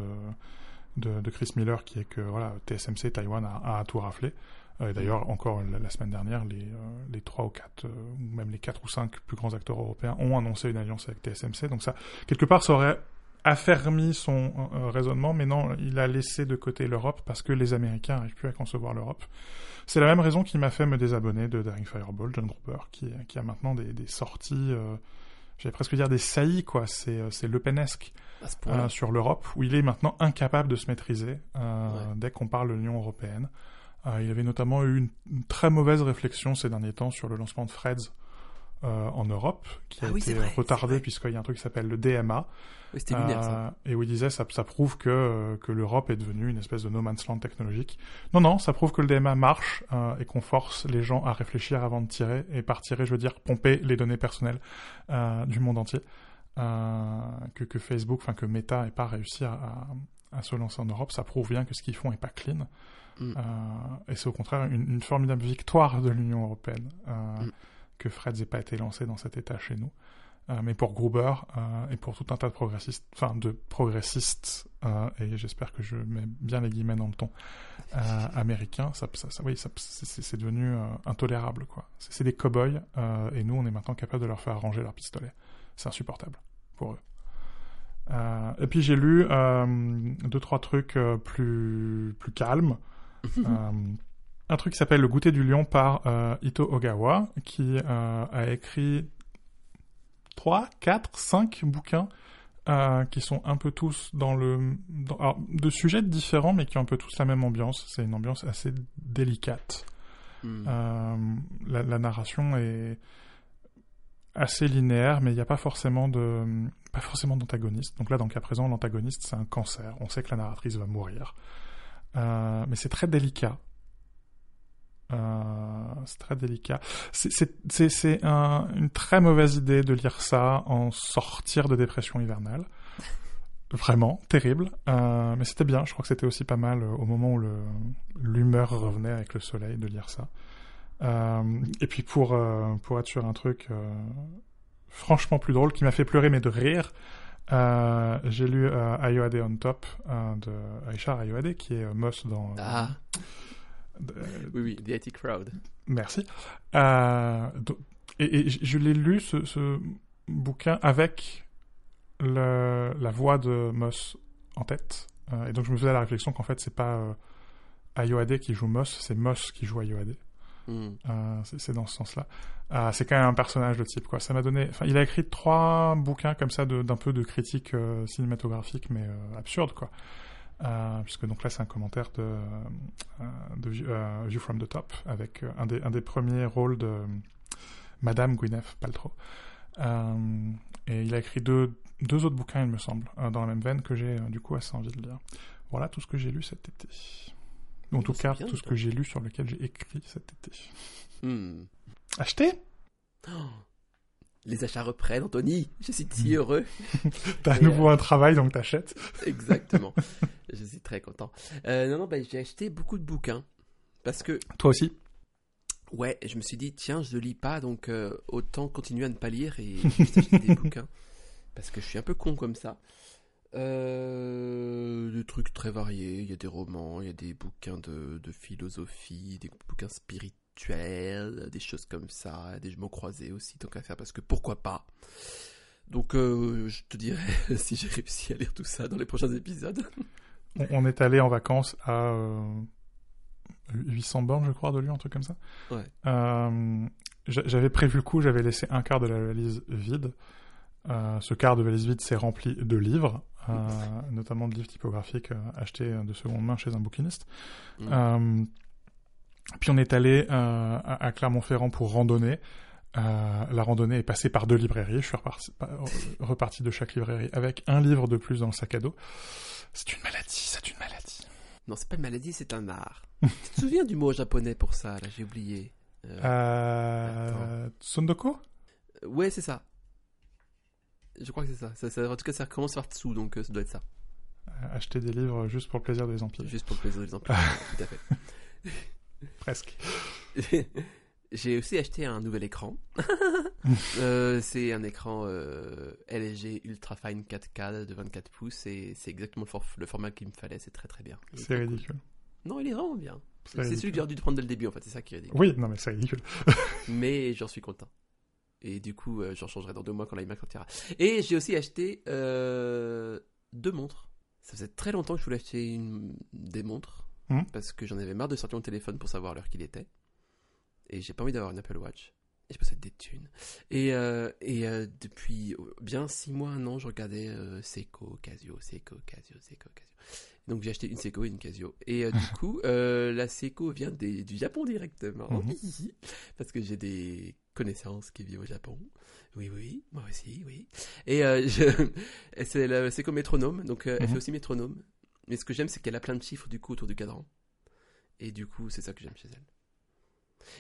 de, Chris Miller qui est que voilà, TSMC, Taïwan a, tout raflé. Euh, et D'ailleurs, encore la, semaine dernière, les, euh, les 3 ou 4, euh, ou même les 4 ou 5 plus grands acteurs européens ont annoncé une alliance avec TSMC. Donc ça, quelque part, ça aurait affermi son euh, raisonnement, mais non, il a laissé de côté l'Europe parce que les Américains n'arrivent plus à concevoir l'Europe. C'est la même raison qui m'a fait me désabonner de Daring Fireball, John Gruber, qui, qui a maintenant des, sorties, euh, j'allais presque dire des saillies, quoi. C'est, euh, c'est Le Penesque euh, sur l'Europe, où il est maintenant incapable de se maîtriser euh, Ouais. dès qu'on parle de l'Union européenne. Euh, il avait notamment eu une, une très mauvaise réflexion ces derniers temps sur le lancement de Freds euh, en Europe, qui a Ah oui, c'est été vrai, retardé puisqu'il y a un truc qui s'appelle le DMA, Oui, c'était lunaire ça. euh, et où il disait ça, ça prouve que, euh, que l'Europe est devenue une espèce de no man's land technologique. Non, non, ça prouve que le DMA marche euh, et qu'on force les gens à réfléchir avant de tirer. Et par tirer, je veux dire pomper les données personnelles euh, du monde entier. Euh, que, que Facebook, enfin que Meta n'ait pas réussi à, à, à se lancer en Europe, ça prouve bien que ce qu'ils font est pas clean. Mm. Euh, et c'est au contraire une, une formidable victoire de l'Union européenne euh, Mm. Que Freds n'ait pas été lancé dans cet état chez nous. Euh, mais pour Gruber euh, et pour tout un tas de progressistes, enfin de progressistes, euh, et j'espère que je mets bien les guillemets dans le ton américain, ça, ça, ça- oui, ça- c'est devenu intolérable quoi. C'est des cow-boys et nous on est maintenant capable de leur faire ranger leurs pistolets. C'est insupportable pour eux. Et puis j'ai lu deux trois trucs plus plus calmes. Un truc qui s'appelle Le goûter du lion par euh, Ito Ogawa, qui euh, a écrit 3, 4, 5 bouquins euh, qui sont un peu tous dans le... Dans, alors, de sujets différents, mais qui ont un peu tous la même ambiance. C'est une ambiance assez délicate. Hmm. La, la narration est assez linéaire, mais il n'y a pas forcément de pas forcément d'antagoniste. Donc là, dans le cas présent, l'antagoniste c'est un cancer. On sait que la narratrice va mourir, Euh, mais c'est très délicat. Euh, c'est très délicat. C'est- C'est c'est- c'est un- une très mauvaise idée de lire ça en sortir de dépression hivernale. Vraiment, terrible. Euh, mais c'était bien. Je crois que c'était aussi pas mal euh, au moment où l'humeur revenait avec le soleil de lire ça. Et puis pour, pour être sur un truc franchement plus drôle qui m'a fait pleurer mais de rire, j'ai lu Ayoade on Top de Aisha Ayoade qui est Moss dans... Ah, oui, oui, The IT Crowd. Merci. Euh, et, et je l'ai lu ce, ce bouquin avec le, la voix de Moss en tête. Euh, et donc je me faisais la réflexion qu'en fait c'est pas euh, Ayoade qui joue Moss, c'est Moss qui joue Ayoade. Hmm. Euh, c'est dans ce sens-là. Euh, c'est quand même un personnage de type, quoi. Ça m'a donné. Enfin, il a écrit trois bouquins comme ça d'un peu de critique euh, cinématographique, mais euh, absurde, quoi. Euh, puisque donc là, c'est un commentaire de, euh, de View, euh, View from the Top avec un, des, un des premiers rôles de Madame Gwyneth Paltrow. Euh, et il a écrit deux, deux autres bouquins, il me semble, dans la même veine que j'ai du coup assez envie de lire. Voilà tout ce que j'ai lu cet été. En tout cas, bien, tout ce que j'ai lu sur lequel j'ai écrit cet été. Hmm. Acheté? Oh. Les achats reprennent, Anthony. Je suis si Hmm. heureux. T'as à Et, nouveau euh, un travail, donc t'achètes. Exactement. je suis très content. Euh, non, non, bah, j'ai acheté beaucoup de bouquins. Parce que, Toi aussi? Ouais, je me suis dit, tiens, je ne lis pas, donc euh, autant continuer à ne pas lire et juste acheter des bouquins. Parce que je suis un peu con comme ça. Euh, des trucs très variés. Il y a des romans, il y a des bouquins de, de philosophie, des bouquins spirituels, des choses comme ça, des mots croisés aussi, tant qu'à faire, parce que pourquoi pas. Donc, euh, je te dirai si j'ai réussi à lire tout ça dans les prochains épisodes. on, est allé en vacances à euh, 800 bornes, je crois, de Lyon, un truc comme ça. Ouais. Euh, j'a- j'avais prévu le coup, j'avais laissé un quart de la valise vide. Euh, ce quart de valise vide s'est rempli de livres, euh, notamment de livres typographiques euh, achetés de seconde main chez un bouquiniste. Mm. Euh, puis on est allé euh, à, Clermont-Ferrand pour randonner. Euh, la randonnée est passée par deux librairies. Je suis reparti, pa- reparti de chaque librairie avec un livre de plus dans le sac à dos. C'est une maladie, c'est une maladie. Non, c'est pas une maladie, c'est un art. tu te souviens du mot japonais pour ça Là, j'ai oublié. Euh, Euh, Tsundoko? Ouais, c'est ça. Je crois que c'est ça. Ça- ça- En tout cas, ça commence par Tsu, donc euh, ça doit être ça. Euh, Acheter des livres juste pour le plaisir de les empiler. Juste pour le plaisir des emplois. tout à fait. Presque. J'ai aussi acheté un nouvel écran. Euh, c'est un écran euh, LG Ultra Fine 4K de 24 pouces et c'est exactement le, for- le format qu'il me fallait. C'est très très bien. C'est cool. ridicule. Non, il est vraiment bien. C'est celui que j'aurais dû prendre dès le début en fait. C'est ça qui est ridicule. Oui, non mais c'est ridicule. mais j'en suis content. Et du coup, euh, j'en changerai dans deux mois quand l'iMac sortira. Et j'ai aussi acheté deux montres. Ça faisait très longtemps que je voulais acheter une, des montres Mhm. parce que j'en avais marre de sortir mon téléphone pour savoir l'heure qu'il était. Et j'ai pas envie d'avoir une Apple Watch. Et je possède des thunes. Et, euh, et euh, depuis bien six mois, un an, je regardais euh, Seiko, Casio, Seiko, Casio, Seiko, Casio. Donc j'ai acheté une Seiko et une Casio. Et euh, du coup, euh, la Seiko vient des- du Japon directement. Mhm. Parce que j'ai des connaissances qui vivent au Japon. Oui, oui, moi aussi, oui. Et euh, je... c'est la Seiko métronome, donc euh, elle Mhm. fait aussi métronome. Mais ce que j'aime, c'est qu'elle a plein de chiffres du coup autour du cadran. Et du coup, c'est ça que j'aime chez elle.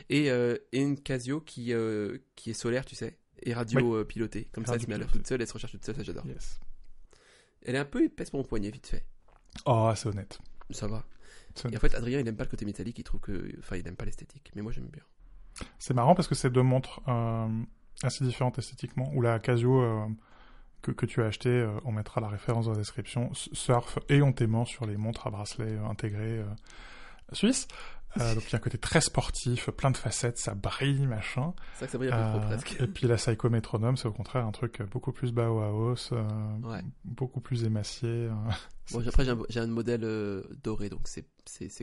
Et, euh, et une Casio qui, euh, qui est solaire, tu sais, et radio euh, pilotée. Comme ça, elle se met à l'heure toute seule, elle se recharge toute seule, ça j'adore. Yes. Elle est un peu épaisse pour mon poignet, vite fait. Oh, c'est honnête. Ça va. Et en fait, Adrien, il aime pas le côté métallique, il trouve que. Enfin, il aime pas l'esthétique. Mais moi, j'aime bien. C'est marrant parce que c'est deux montres euh, assez différentes esthétiquement. Ou la Casio que, que tu as acheté, euh, on mettra la référence dans la description, s- surfe éhontément sur les montres à bracelet euh, intégrés euh, suisses. Euh, donc il y a un côté très sportif, plein de facettes, ça brille, machin. C'est vrai que ça brille un peu trop Euh, presque. et puis la Psycho Metronome, c'est au contraire un truc beaucoup plus Bauhaus, euh, Ouais. beaucoup plus émacié. Bon, après, j'ai un, modèle euh, doré, donc c'est,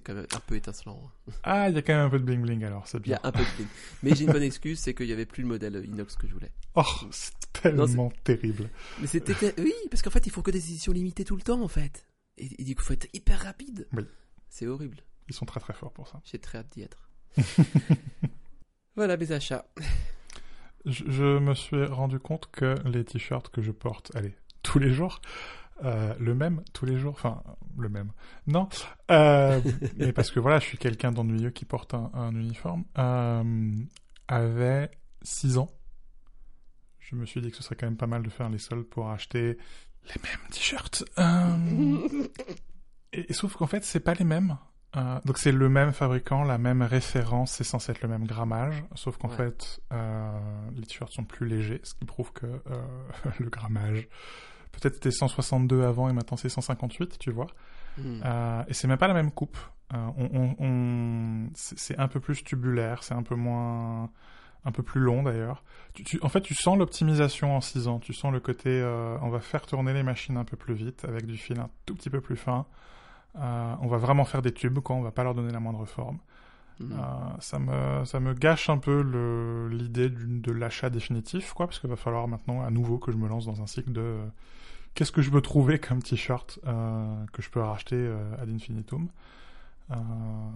quand même un peu étincelant. hein. Ah, il y a quand même un peu de bling bling alors, c'est Il y bien. a un peu de bling. Mais j'ai une bonne excuse, c'est qu'il n'y avait plus le modèle inox que je voulais. Oh, c'est tellement terrible. Mais c'était. Oui, parce qu'en fait, ils font que des éditions limitées tout le temps, en fait. Et, et du coup, il faut être hyper rapide. Oui. C'est horrible. Ils sont très très forts pour ça. J'ai très hâte d'y être. voilà mes achats. Je, je me suis rendu compte que les t-shirts que je porte, allez, tous les jours, euh, le même tous les jours, enfin le même, non, euh, mais parce que voilà, je suis quelqu'un d'ennuyeux qui porte un, un uniforme, euh, avait 6 ans. Je me suis dit que ce serait quand même pas mal de faire les soldes pour acheter les mêmes t-shirts. Euh, et, et sauf qu'en fait, c'est pas les mêmes. Euh, donc c'est le même fabricant, la même référence, c'est censé être le même grammage, sauf qu'en Ouais. fait euh, les t-shirts sont plus légers, ce qui prouve que euh, le grammage peut-être c'était 162 avant et maintenant c'est 158, tu vois. Hmm. Et c'est même pas la même coupe. On, on- on- c'est c'est un peu plus tubulaire, c'est un peu moins, un peu plus long d'ailleurs. Tu, tu- en fait, tu sens l'optimisation en 6 ans. Tu sens le côté, euh, on va faire tourner les machines un peu plus vite avec du fil un tout petit peu plus fin. Euh, on va vraiment faire des tubes, quoi. On va pas leur donner la moindre forme. Hmm. Euh, ça me ça me gâche un peu l'idée de l'achat définitif quoi parce qu'il va falloir maintenant à nouveau que je me lance dans un cycle de euh, qu'est-ce que je veux trouver comme t-shirt euh, que je peux racheter ad infinitum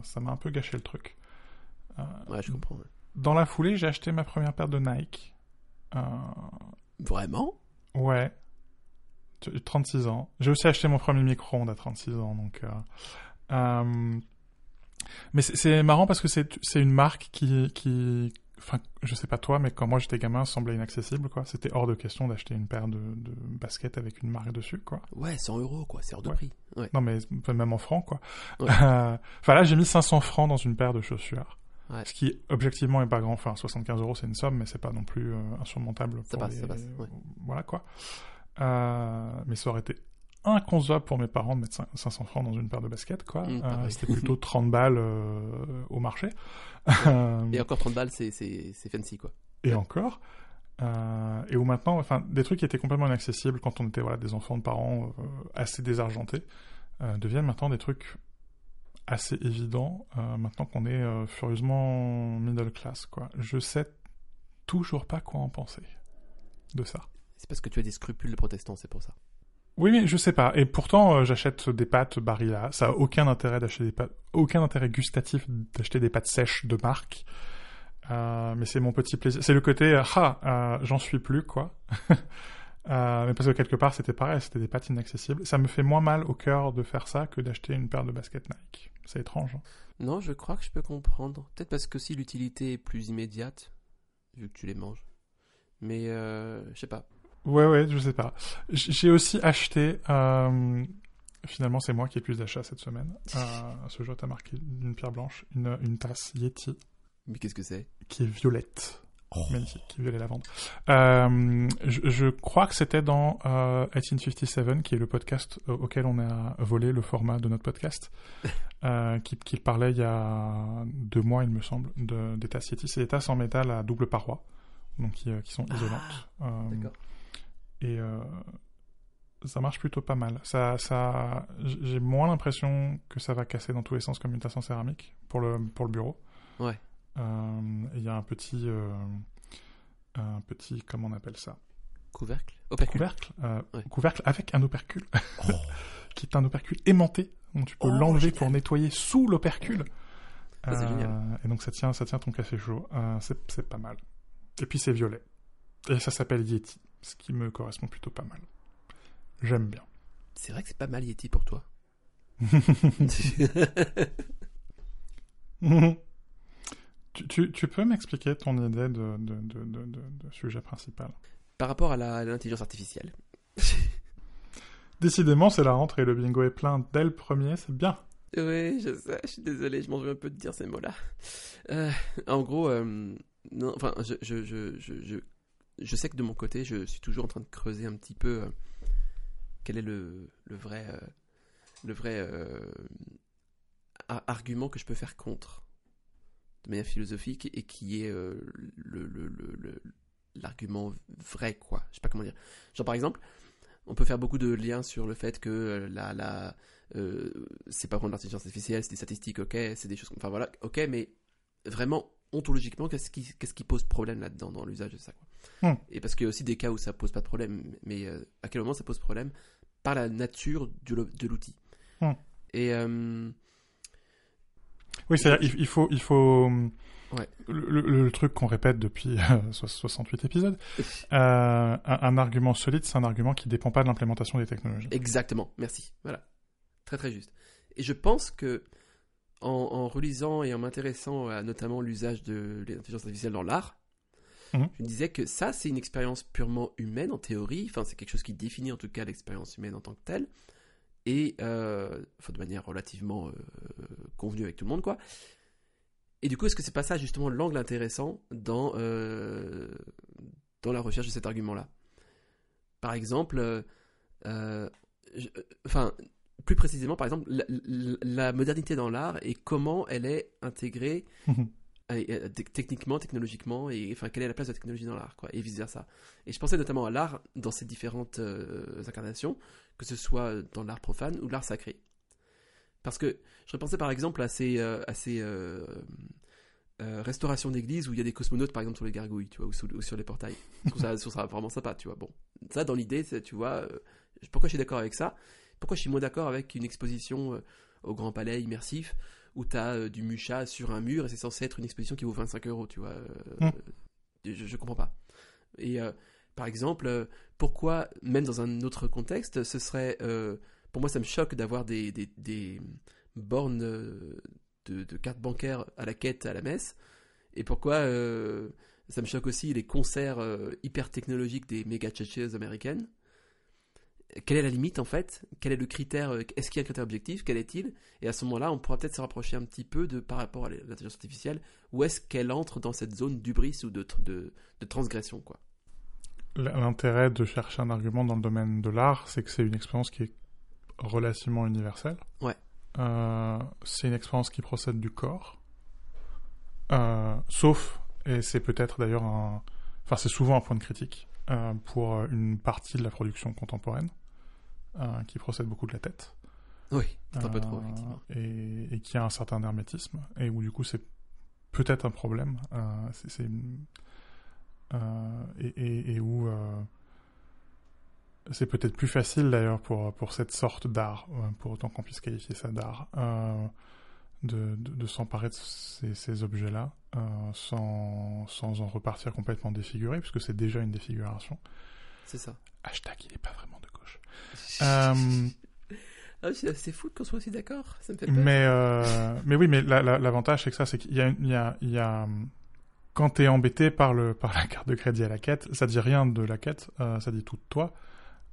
ça m'a un peu gâché le truc Ouais, je comprends. dans la foulée j'ai acheté ma première paire de Nike Vraiment? Ouais 36 ans j'ai aussi acheté mon premier micro-ondes à 36 ans donc euh, euh, mais c'est- marrant parce que c'est une marque qui qui enfin je sais pas toi mais quand moi j'étais gamin semblait inaccessible quoi c'était hors de question d'acheter une paire de, de baskets avec une marque dessus quoi Ouais, 100 euros, quoi. C'est hors de Ouais. prix. Ouais. non mais même en francs quoi Ouais. Euh, enfin là j'ai mis 500 francs dans une paire de chaussures ce qui objectivement est pas grand enfin 75 euros c'est une somme mais c'est pas non plus euh, insurmontable Ça pour passe, les- ça passe, voilà quoi Euh, mais ça aurait été inconcevable pour mes parents de mettre cin- 500 francs dans une paire de baskets quoi Mm, Euh, c'était plutôt 30 balles euh, au marché Euh, Et encore 30 balles, c'est, fancy, quoi. et encore. Euh, et où maintenant, enfin, des trucs qui étaient complètement inaccessibles quand on était voilà, des enfants de parents euh, assez désargentés, euh, deviennent maintenant des trucs assez évidents, euh, maintenant qu'on est euh, furieusement middle class. Quoi. Je sais toujours pas quoi en penser de ça. C'est parce que tu as des scrupules de protestant, c'est pour ça. Oui, mais je sais pas. Et pourtant, euh, j'achète des pâtes Barilla. Ça a aucun intérêt d'acheter des pâtes, aucun intérêt gustatif d'acheter des pâtes sèches de marque. Euh, mais c'est mon petit plaisir. C'est le côté, ah, euh, j'en suis plus, quoi. Euh, mais parce que quelque part, c'était pareil, c'était des pâtes inaccessibles. Ça me fait moins mal au cœur de faire ça que d'acheter une paire de baskets Nike. C'est étrange. hein. Non, je crois que je peux comprendre. Peut-être parce que si l'utilité est plus immédiate, vu que tu les manges. Mais, euh, je sais pas. Ouais, ouais, je sais pas. J'ai aussi acheté. euh, finalement, c'est moi qui ai plus d'achats cette semaine. Euh, ce jour, t'as marqué une pierre blanche, une, une tasse Yeti Mais qu'est-ce que c'est? Qui est violette. Magnifique, qui est violet lavande. Euh, je, je crois que c'était dans euh, 1857, qui est le podcast euh, auquel on a volé le format de notre podcast, euh, qui, qui parlait il y a deux mois, il me semble, de, des tasses Yeti. C'est des tasses en métal à double paroi, donc qui, euh, qui sont isolantes. Euh, D'accord. Et euh, ça marche plutôt pas mal. Ça, ça, j'ai moins l'impression que ça va casser dans tous les sens comme une tasse en céramique pour le, pour le bureau. Ouais. Euh, Il y a un petit, euh, un petit, comment on appelle ça? Couvercle? Opercule Couvercle, euh, Ouais. couvercle avec un opercule, qui est un opercule aimanté. Donc tu peux Oh, l'enlever pour nettoyer sous l'opercule. Ça, Euh, génial. Et donc ça tient, ça tient ton café chaud. Euh, c'est c'est pas mal. Et puis c'est violet. Et ça s'appelle Yeti, ce qui me correspond plutôt pas mal. J'aime bien. C'est vrai que c'est pas mal Yeti pour toi. tu, tu, tu peux m'expliquer ton idée de, de, de, de, de- de sujet principal? Par rapport à l'intelligence artificielle. Décidément, c'est la rentrée, le bingo est plein dès le premier, c'est bien. Oui, je sais, je suis désolé, je m'en veux un peu de dire ces mots-là. Euh, en gros, euh, non, enfin, je, je, je, je, je, sais que de mon côté, je suis toujours en train de creuser un petit peu euh, quel est le, vrai, euh, euh, argument que je peux faire contre. de manière philosophique et qui est le, l'argument vrai, quoi. Je sais pas comment dire. Genre, par exemple, on peut faire beaucoup de liens sur le fait que la, la, c'est pas vraiment l'intelligence artificielle, c'est des statistiques, ok, c'est des choses, enfin voilà, ok, mais vraiment, ontologiquement, qu'est-ce qui, qui pose problème là-dedans, dans l'usage de ça, quoi. Hmm. Et parce qu'il y a aussi des cas où ça pose pas de problème, mais euh, à quel moment ça pose problème? Par la nature du de l'outil. Hmm. Et, euh, Oui, c'est-à-dire il, il faut, il faut Ouais. le, le- le truc qu'on répète depuis euh, so- 68 épisodes. euh, un, un argument solide, c'est un argument qui dépend pas de l'implémentation des technologies. Exactement, merci. Voilà. Très très juste. Et je pense que en, en relisant et en m'intéressant à notamment l'usage de l'intelligence artificielle dans l'art, Mhm. je me disais que ça c'est une expérience purement humaine en théorie, enfin c'est quelque chose qui définit en tout cas l'expérience humaine en tant que telle, et euh, enfin, de manière relativement euh, convenue avec tout le monde quoi. Et du coup est-ce que c'est pas ça justement l'angle intéressant dans, euh, dans la recherche de cet argument-là? Par exemple, euh, je- enfin, plus précisément, par exemple, la, modernité dans l'art et comment elle est intégrée te- techniquement, technologiquement, et enfin, quelle est la place de la technologie dans l'art, quoi, et vice versa. Et je pensais notamment à l'art dans ses différentes euh, incarnations, que ce soit dans l'art profane ou l'art sacré. Parce que je repensais par exemple à ces, euh, euh, euh, restaurations d'églises où il y a des cosmonautes, par exemple, sur les gargouilles, tu vois, ou, sur les portails. Je trouve ça, je ça vraiment sympa, tu vois. Bon, ça, dans l'idée, tu vois, euh, pourquoi je suis d'accord avec ça? Pourquoi je suis moins d'accord avec une exposition euh, au Grand Palais immersif où tu as du mucha sur un mur et c'est censé être une exposition qui vaut 25 euros, tu vois. euh, Mm. je, je comprends pas. Et euh, par exemple, euh, pourquoi, même dans un autre contexte, ce serait. euh, pour moi, ça me choque d'avoir des, des, des bornes euh, de, de cartes bancaires à la quête à la messe. Et pourquoi euh, ça me choque aussi les concerts euh, hyper technologiques des méga tchétchées américaines. Quelle est la limite en fait? Quel est le critère euh, Est-ce qu'il y a un critère objectif? Quel est-il? Et à ce moment-là, on pourra peut-être se rapprocher un petit peu de par rapport à l'intelligence artificielle. Où est-ce qu'elle entre dans cette zone d'ubris ou de, de, de transgression quoi? L'intérêt de chercher un argument dans le domaine de l'art, c'est que c'est une expérience qui est relativement universelle. Ouais. Euh, c'est une expérience qui procède du corps. Euh, sauf, et c'est peut-être d'ailleurs un... Enfin, c'est souvent un point de critique euh, pour une partie de la production contemporaine, euh, qui procède beaucoup de la tête. Oui, c'est un peu Euh, trop effectivement. Et, et qui a un certain hermétisme, et où du coup c'est peut-être un problème. euh, c'est, c'est- et, et- et où c'est peut-être plus facile d'ailleurs pour, pour cette sorte d'art, pour autant qu'on puisse qualifier ça d'art, euh, de, de, de s'emparer de ces, ces objets-là euh, sans, sans en repartir complètement défiguré, puisque c'est déjà une défiguration. C'est ça. Hashtag, il n'est pas vraiment. Euh, Ah, c'est c'est fou qu'on soit aussi d'accord. Ça me fait peur. Mais, euh, mais oui, mais la- la- l'avantage, c'est que ça, c'est qu'il y a, il y a, il y a, quand t'es embêté par le, par la carte de crédit à la quête, ça dit rien de la quête, euh, ça dit tout de toi.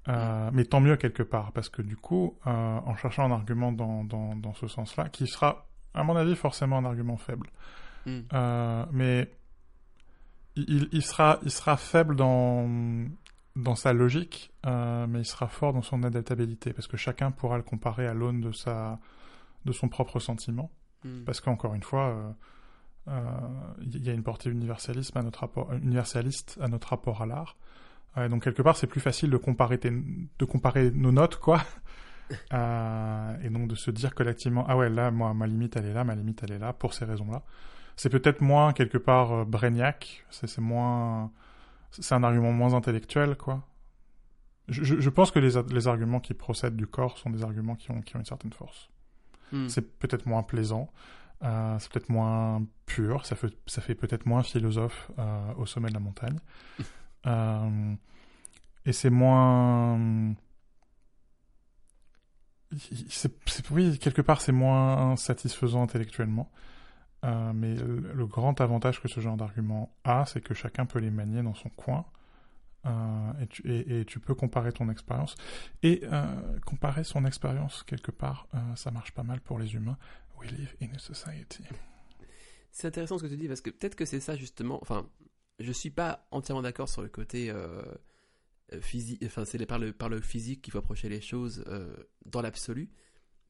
Euh, mais tant mieux quelque part, parce que du coup, en cherchant un argument dans, dans, dans ce sens-là, qui sera, à mon avis, forcément un argument faible, Hmm. mais il, il- il sera, il sera faible dans, dans sa logique, euh, mais il sera fort dans son adaptabilité, parce que chacun pourra le comparer à l'aune de, sa, de son propre sentiment. Hmm. Parce qu'encore une fois, euh, euh, il y a une portée universalisme à notre rapport, universaliste à notre rapport à l'art. Donc quelque part, c'est plus facile de comparer, tes- de comparer nos notes, quoi. Et donc de se dire collectivement, ah ouais, là, moi, ma limite, elle est là, ma limite, elle est là, pour ces raisons-là. C'est peut-être moins, quelque part, c'est c'est moins... C'est un argument moins intellectuel, quoi. Je, je- je pense que les, arguments qui procèdent du corps sont des arguments qui ont, qui ont une certaine force. Hmm. C'est peut-être moins plaisant, euh, c'est peut-être moins pur, ça fait, ça fait peut-être moins philosophe euh, au sommet de la montagne. Euh, et c'est moins. oui, quelque part, c'est moins satisfaisant intellectuellement. Euh, mais le, grand avantage que ce genre d'argument a, c'est que chacun peut les manier dans son coin. Euh, et, tu, peux comparer ton expérience. Et euh, comparer son expérience, quelque part, ça marche pas mal pour les humains. We live in a society. C'est intéressant ce que tu dis parce que peut-être que c'est ça justement. Enfin, je suis pas entièrement d'accord sur le côté physique. Enfin, c'est par le, par le physique qu'il faut approcher les choses dans l'absolu.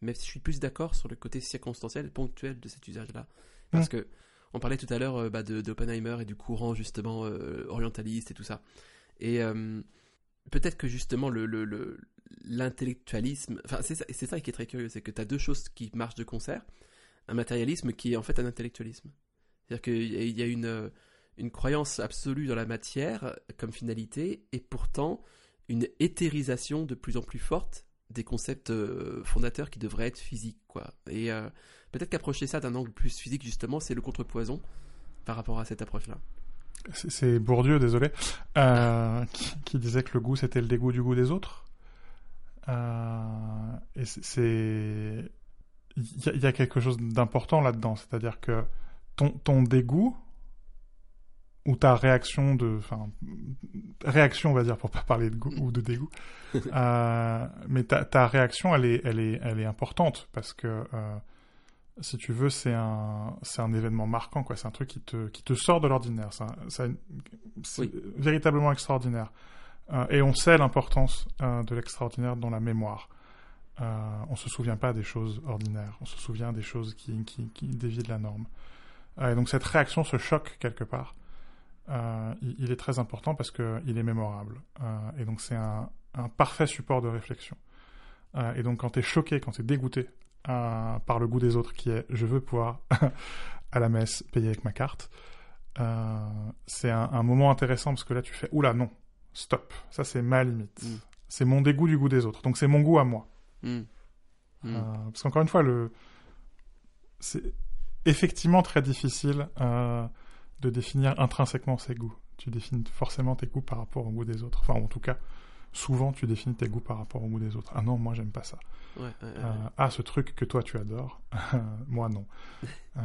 Mais je suis plus d'accord sur le côté circonstanciel, ponctuel de cet usage-là. Parce Mm. que On parlait tout à l'heure euh, bah, de d'Oppenheimer et du courant justement euh, orientaliste et tout ça. Et euh, peut-être que justement le le- le- l'intellectualisme, enfin c'est ça, c'est ça qui est très curieux, c'est que tu as deux choses qui marchent de concert. Un matérialisme qui est en fait un intellectualisme. C'est-à-dire qu'il y a- une, euh, une croyance absolue dans la matière comme finalité et pourtant une éthérisation de plus en plus forte des concepts fondateurs qui devraient être physiques. Quoi. Et peut-être qu'approcher ça d'un angle plus physique, justement, c'est le contrepoison par rapport à cette approche-là. C'est- Bourdieu, désolé, euh, qui, qui disait que le goût c'était le dégoût du goût des autres. Euh, et c'est-. Il y, a- il y a quelque chose d'important là-dedans, c'est-à-dire que ton, ton dégoût ou ta réaction de. Enfin, réaction, on va dire, pour pas parler de goût ou de dégoût. euh, mais ta, ta réaction, elle est, elle, est, elle est importante parce que. euh, si tu veux, c'est un, c'est un événement marquant, quoi. C'est un truc qui te, qui te sort de l'ordinaire. C'est Oui. véritablement extraordinaire. Euh, et on sait l'importance euh, de l'extraordinaire dans la mémoire. Euh, on se souvient pas des choses ordinaires. On se souvient des choses qui, qui, qui dévient de la norme. Euh, et donc cette réaction, ce choc quelque part, il, il est très important parce que il est mémorable. Et donc c'est un, un parfait support de réflexion. Et donc quand tu es choqué, quand tu es dégoûté euh, par le goût des autres, qui est je veux pouvoir à la messe payer avec ma carte, euh, c'est un, un moment intéressant parce que là tu fais oula non, stop, ça c'est ma limite. Mm. C'est mon dégoût du goût des autres. Donc c'est mon goût à moi. Hmm. Hmm. Euh, parce qu'encore une fois, le... c'est effectivement très difficile de définir intrinsèquement ses goûts. Tu définis forcément tes goûts par rapport au goût des autres. Enfin, en tout cas, souvent tu définis tes goûts par rapport au goût des autres. Ah non, moi j'aime pas ça. Ouais. Euh, ah, ce truc que toi tu adores, moi non. Euh,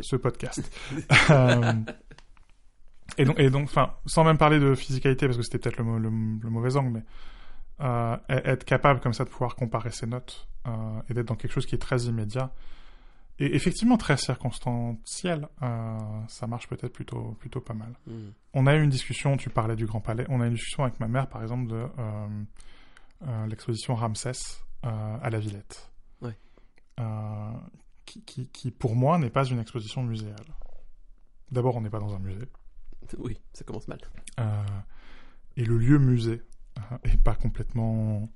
ce podcast. Euh, et donc, et donc, enfin, sans même parler de physicalité, parce que c'était peut-être le, le- le mauvais angle, mais e- être capable comme ça de pouvoir comparer ses notes et d'être dans quelque chose qui est très immédiat et effectivement très circonstanciel, euh, ça marche peut-être plutôt plutôt pas mal. Hmm. On a eu une discussion, tu parlais du Grand Palais, on a eu une discussion avec ma mère, par exemple, de euh, euh, l'exposition Ramsès à la Villette. Ouais. Qui, qui, qui, pour moi, n'est pas une exposition muséale. D'abord, on n'est pas dans un musée. Oui, ça commence mal. Et le lieu musée euh, est pas complètement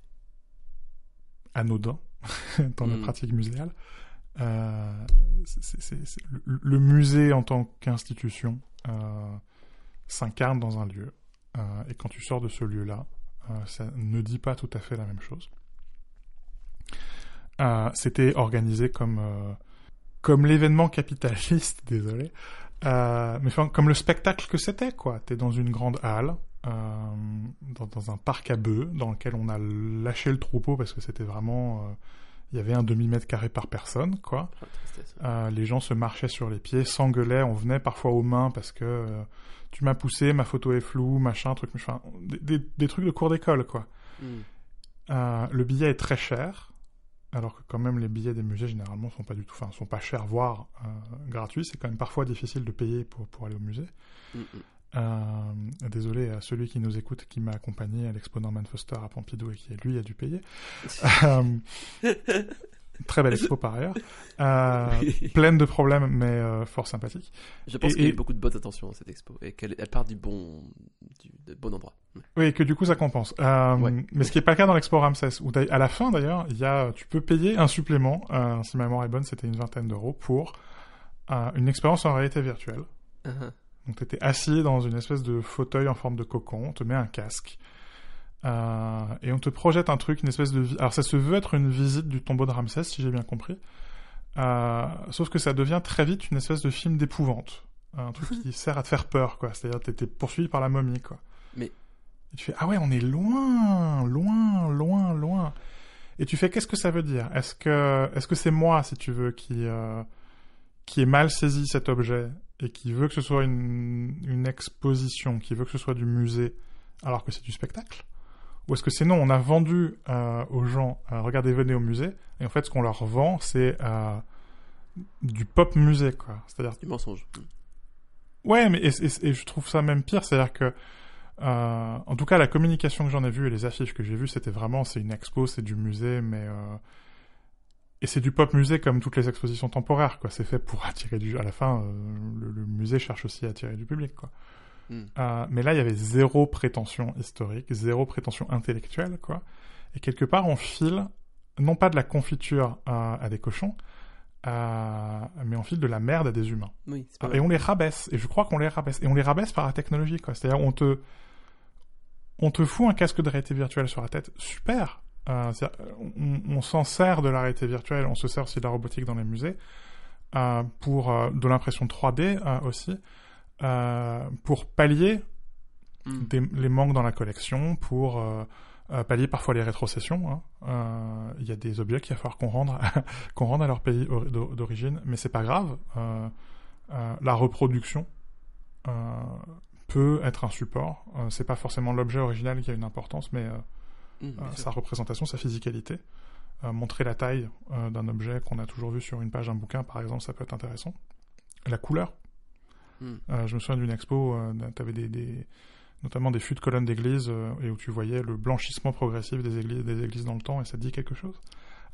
anodin dans la Mm. pratique muséale. Euh, le, musée en tant qu'institution euh, s'incarne dans un lieu. Euh, et quand tu sors de ce lieu-là, ça ne dit pas tout à fait la même chose. C'était organisé comme, comme l'événement capitaliste, désolé, mais comme le spectacle que c'était, quoi. T'es dans une grande halle, dans, un parc à bœufs, dans lequel on a lâché le troupeau parce que c'était vraiment, il y avait un demi mètre carré par personne, quoi. Ah. Euh, les gens se marchaient sur les pieds, s'engueulaient, on venait parfois aux mains parce que euh, tu m'as poussé, ma photo est floue, machin, truc, enfin, des, des- des trucs de cours d'école, quoi. Hmm. Euh, le billet est très cher, alors que quand même les billets des musées généralement sont pas du tout, enfin sont pas chers, voire gratuits. C'est quand même parfois difficile de payer pour, pour aller au musée. Hmm, hmm. Euh, désolé à celui qui nous écoute, qui m'a accompagné à l'expo Norman Foster à Pompidou et qui lui a dû payer. Euh, très belle expo par ailleurs, Euh, Oui. pleine de problèmes mais fort sympathique. Je pense qu'il y a eu beaucoup de bonnes intentions dans cette expo et qu'elle elle part du bon, du de bon endroit. Oui, et que du coup ça compense. Ouais. Mais ce qui est pas le cas dans l'expo Ramsès, où à la fin d'ailleurs, il y a, tu peux payer un supplément, si ma mémoire est bonne, c'était une vingtaine d'euros pour une expérience en réalité virtuelle. Uh-huh. Donc tu étais assis dans une espèce de fauteuil en forme de cocon, on te met un casque euh, et on te projette un truc, une espèce de... Alors ça se veut être une visite du tombeau de Ramsès, si j'ai bien compris. Euh, sauf que ça devient très vite une espèce de film d'épouvante. Un truc qui sert à te faire peur, quoi. C'est-à-dire que t'es poursuivi par la momie, quoi. Mais- Et tu fais, ah ouais, on est loin, loin, loin, loin. Et tu fais, qu'est-ce que ça veut dire? Est-ce que est-ce que c'est moi, si tu veux, qui euh, qui ai mal saisi cet objet? Et qui veut que ce soit une, une exposition, qui veut que ce soit du musée, alors que c'est du spectacle? Ou est-ce que c'est non, on a vendu euh, aux gens, euh, regardez, venez au musée, et en fait, ce qu'on leur vend, c'est euh, du pop musée, quoi. C'est-à-dire Du mensonge. Ouais, mais et, et- et je trouve ça même pire, c'est-à-dire que, en tout cas, la communication que j'en ai vue et les affiches que j'ai vues, c'était vraiment, c'est une expo, c'est du musée, mais et c'est du pop musée comme toutes les expositions temporaires, quoi. C'est fait pour attirer du. À la fin, euh, le, le musée cherche aussi à attirer du public, quoi. Hmm. Euh, mais là, il y avait zéro prétention historique, zéro prétention intellectuelle, quoi. Et quelque part, on file non pas de la confiture à, à des cochons, euh, mais on file de la merde à des humains. Oui, pas Et on les rabaisse. Et je crois qu'on les rabaisse. Et on les rabaisse par la technologie, quoi. C'est-à-dire, on te, on te fout un casque de réalité virtuelle sur la tête. Super. Euh, on, on s'en sert de la réalité virtuelle. On se sert aussi de la robotique dans les musées. euh, pour euh, de l'impression 3D euh, aussi. pour pallier Hmm. des- les manques dans la collection, pour pallier parfois les rétrocessions. hein. Il y a des objets qu'il va falloir qu'on rende, qu'on rende à leur pays ori- d'o- d'origine, mais c'est pas grave. La reproduction peut être un support. C'est pas forcément l'objet original qui a une importance, mais bien euh, sa représentation, sa physicalité. Euh, montrer la taille euh, d'un objet qu'on a toujours vu sur une page d'un bouquin, par exemple, ça peut être intéressant. La couleur. Euh, je me souviens d'une expo, tu avais des, des- notamment des fûts de colonnes d'église, euh, et où tu voyais le blanchissement progressif des églises, des églises dans le temps, et ça te dit quelque chose?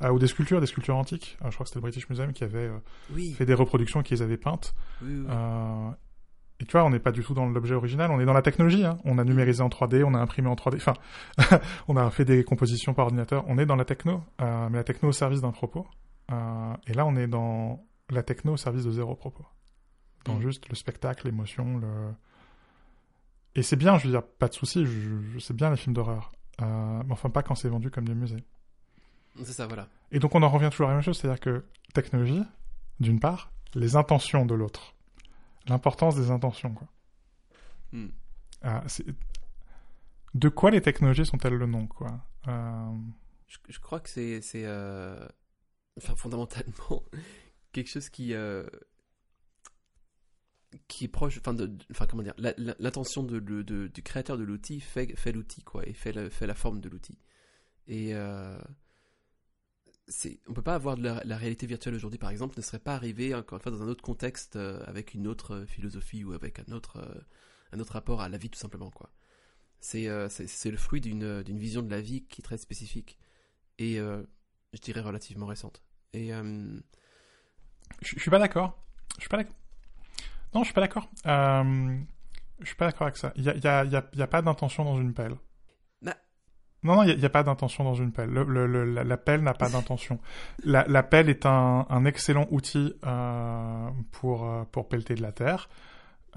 Euh, ou des sculptures, des sculptures antiques. Euh, je crois que c'était le British Museum qui avait Oui, fait des reproductions et qui les avait peintes. oui, oui. Et tu vois, on n'est pas du tout dans l'objet original, on est dans la technologie. Hein. On a numérisé en 3D, on a imprimé en 3D. Enfin, on a fait des compositions par ordinateur. On est dans la techno, euh, mais la techno au service d'un propos. Euh, et là, on est dans la techno au service de zéro propos. Dans Mm. juste le spectacle, l'émotion, le... Et c'est bien, je veux dire, pas de souci, je, je sais bien les films d'horreur. Euh, mais enfin, pas quand c'est vendu comme des musées. C'est ça, voilà. Et donc on en revient toujours à la même chose, c'est-à-dire que technologie, d'une part, les intentions de l'autre. L'importance des intentions, quoi. Hmm. Ah, de quoi les technologies sont-elles le nom, quoi Euh, Je, je crois que c'est, euh, enfin, fondamentalement quelque chose qui, euh, qui est proche, enfin, de, enfin comment dire, la- la- l'intention de, de- de- du créateur de l'outil fait, fait l'outil, quoi, et fait, le- fait la forme de l'outil. Et c'est, on peut pas avoir de la, réalité virtuelle aujourd'hui, par exemple, ne serait pas arrivé encore une fois dans un autre contexte, euh, avec une autre euh, philosophie ou avec un autre, euh, un autre rapport à la vie, tout simplement, quoi. C'est, c'est, le fruit d'une, d'une vision de la vie qui est très spécifique et je dirais relativement récente. Je je suis pas d'accord. Je suis pas d'accord. Non, je suis pas d'accord. Je suis pas d'accord avec ça. Il y a, y a- y y a pas d'intention dans une pelle. Bah. Non, non, il y a- pas d'intention dans une pelle. Le, le- le- la, la pelle n'a pas d'intention. La, la pelle est un, un excellent outil euh, pour, euh, pour pelleter de la terre.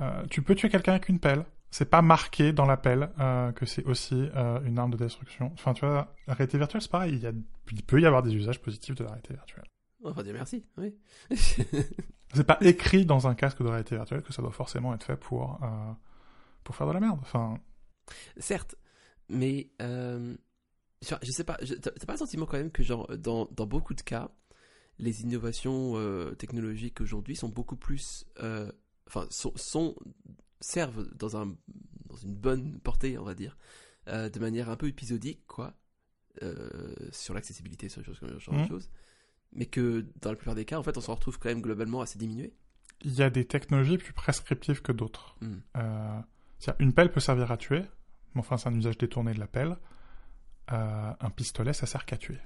Euh, tu peux tuer quelqu'un avec une pelle. C'est pas marqué dans la pelle euh, que c'est aussi une arme de destruction. Enfin, tu vois, la réalité virtuelle, c'est pareil. Il, y a, il peut y avoir des usages positifs de la réalité virtuelle. on va dire merci. Oui. C'est pas écrit dans un casque de réalité virtuelle que ça doit forcément être fait pour, pour faire de la merde. Enfin, Certes, mais euh, je, sais pas. T'as pas le sentiment quand même que genre dans, dans beaucoup de cas, les innovations euh, technologiques aujourd'hui sont beaucoup plus, euh, enfin sont, sont servent dans un dans une bonne portée, on va dire, euh, de manière un peu épisodique, quoi, sur l'accessibilité, sur ce genre de Mhm. choses. Mais que dans la plupart des cas, en fait, on s'en retrouve quand même globalement assez diminué. il y a des technologies plus prescriptives que d'autres. C'est-à-dire, une pelle peut servir à tuer, mais enfin, c'est un usage détourné de la pelle. Euh, un pistolet, ça sert qu'à tuer.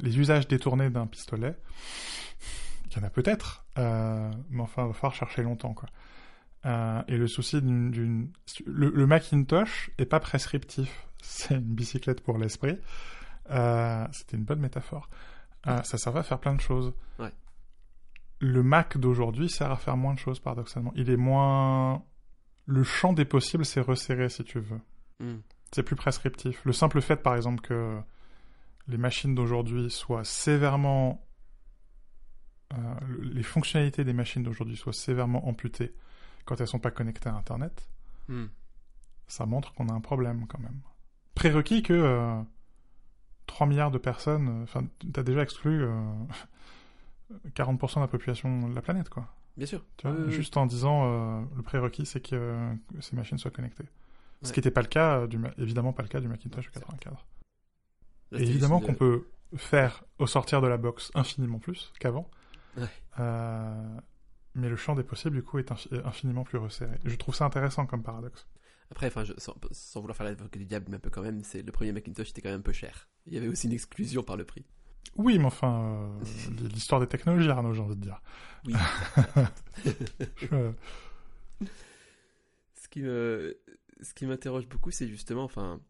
Les usages détournés d'un pistolet, il y en a peut-être, euh, mais enfin, il va falloir chercher longtemps, quoi. Euh, et le souci d'une... Le, le Macintosh est pas prescriptif. C'est une bicyclette pour l'esprit. C'était une bonne métaphore. Ça servait à faire plein de choses. Ouais. Le Mac d'aujourd'hui sert à faire moins de choses, paradoxalement. Il est moins... Le champ des possibles s'est resserré, si tu veux. Hmm. C'est plus prescriptif. Le simple fait, par exemple, que les machines d'aujourd'hui soient sévèrement... euh, le- les fonctionnalités des machines d'aujourd'hui soient sévèrement amputées quand elles sont pas connectées à Internet, Hmm. ça montre qu'on a un problème quand même. Prérequis que euh, 3 milliards de personnes, euh, enfin, t'as déjà exclu euh, 40% de la population de la planète, quoi. Bien sûr. Tu vois, juste en disant euh, le prérequis, c'est que, euh, que ces machines soient connectées. Ce qui n'était pas le cas, euh, du, évidemment pas le cas du Macintosh Ouais, 84. Là, Et c'était évidemment qu'on de- peut faire au sortir de la box infiniment plus qu'avant. Ouais. Euh, mais le champ des possibles, du coup, est infi- infiniment plus resserré. Je trouve ça intéressant comme paradoxe. Après, enfin, sans, sans vouloir faire l'avocat du diable, mais un peu quand même, c'est le premier Macintosh était quand même un peu cher. Il y avait aussi une exclusion par le prix. Oui, mais enfin, euh, l'histoire des technologies, Arnaud, j'ai envie de dire. Oui. Je- Ce qui me, ce qui m'interroge beaucoup, c'est justement, enfin,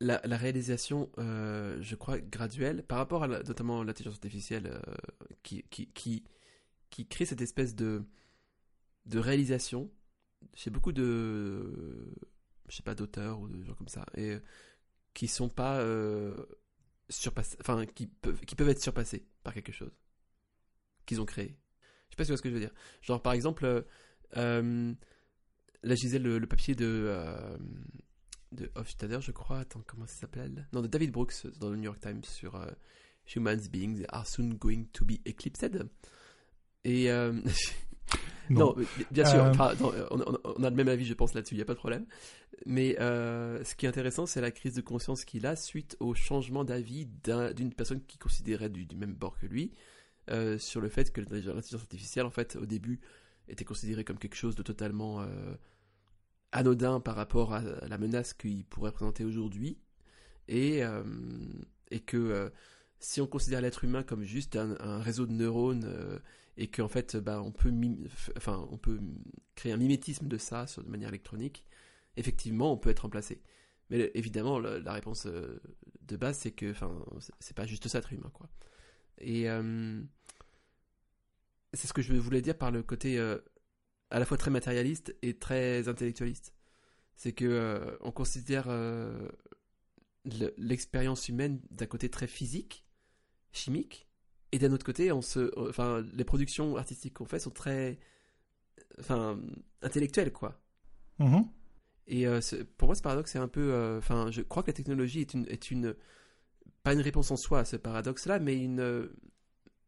la, la réalisation, euh, je crois, graduelle, par rapport à la- notamment l'intelligence artificielle, euh, qui, qui, qui, qui crée cette espèce de, de réalisation chez beaucoup de, je sais pas, d'auteurs ou de gens comme ça, et euh, qui sont pas euh, surpassés, enfin, qui peuvent, qui peuvent être surpassés par quelque chose qu'ils ont créé. Je sais pas si tu vois ce que je veux dire. Genre, par exemple, euh, euh, là, je disais le, papier de, euh, de Hofstadter, je crois. Attends, comment ça s'appelle? Non, de David Brooks dans le New York Times sur euh, Humans Beings are soon going to be eclipsed. Et. Non. bien sûr, Euh, enfin, non, on, a le même avis, je pense, là-dessus, il n'y a pas de problème. Mais euh, ce qui est intéressant, c'est la crise de conscience qu'il a suite au changement d'avis d'un- d'une personne qui considérait du, du même bord que lui, euh, sur le fait que l'intelligence artificielle, en fait, au début, était considérée comme quelque chose de totalement anodin par rapport à la menace qu'il pourrait présenter aujourd'hui, et, et que si on considère l'être humain comme juste un, un réseau de neurones et qu'en fait bah, on peut créer un mimétisme de ça sur, de manière électronique effectivement on peut être remplacé. Mais évidemment la, réponse euh, de base c'est que enfin c'est- pas juste ça être humain quoi. Et euh, c'est ce que je voulais dire par le côté euh, à la fois très matérialiste et très intellectualiste. C'est que euh, on considère le- l'expérience humaine d'un côté très physique chimique et d'un autre côté, on se, enfin, les productions artistiques qu'on fait sont très, enfin, intellectuelles, quoi. Mhm. Et euh, pour moi, ce paradoxe, c'est un peu, euh, enfin, je crois que la technologie est une, est une, pas une réponse en soi à ce paradoxe-là, mais une, euh,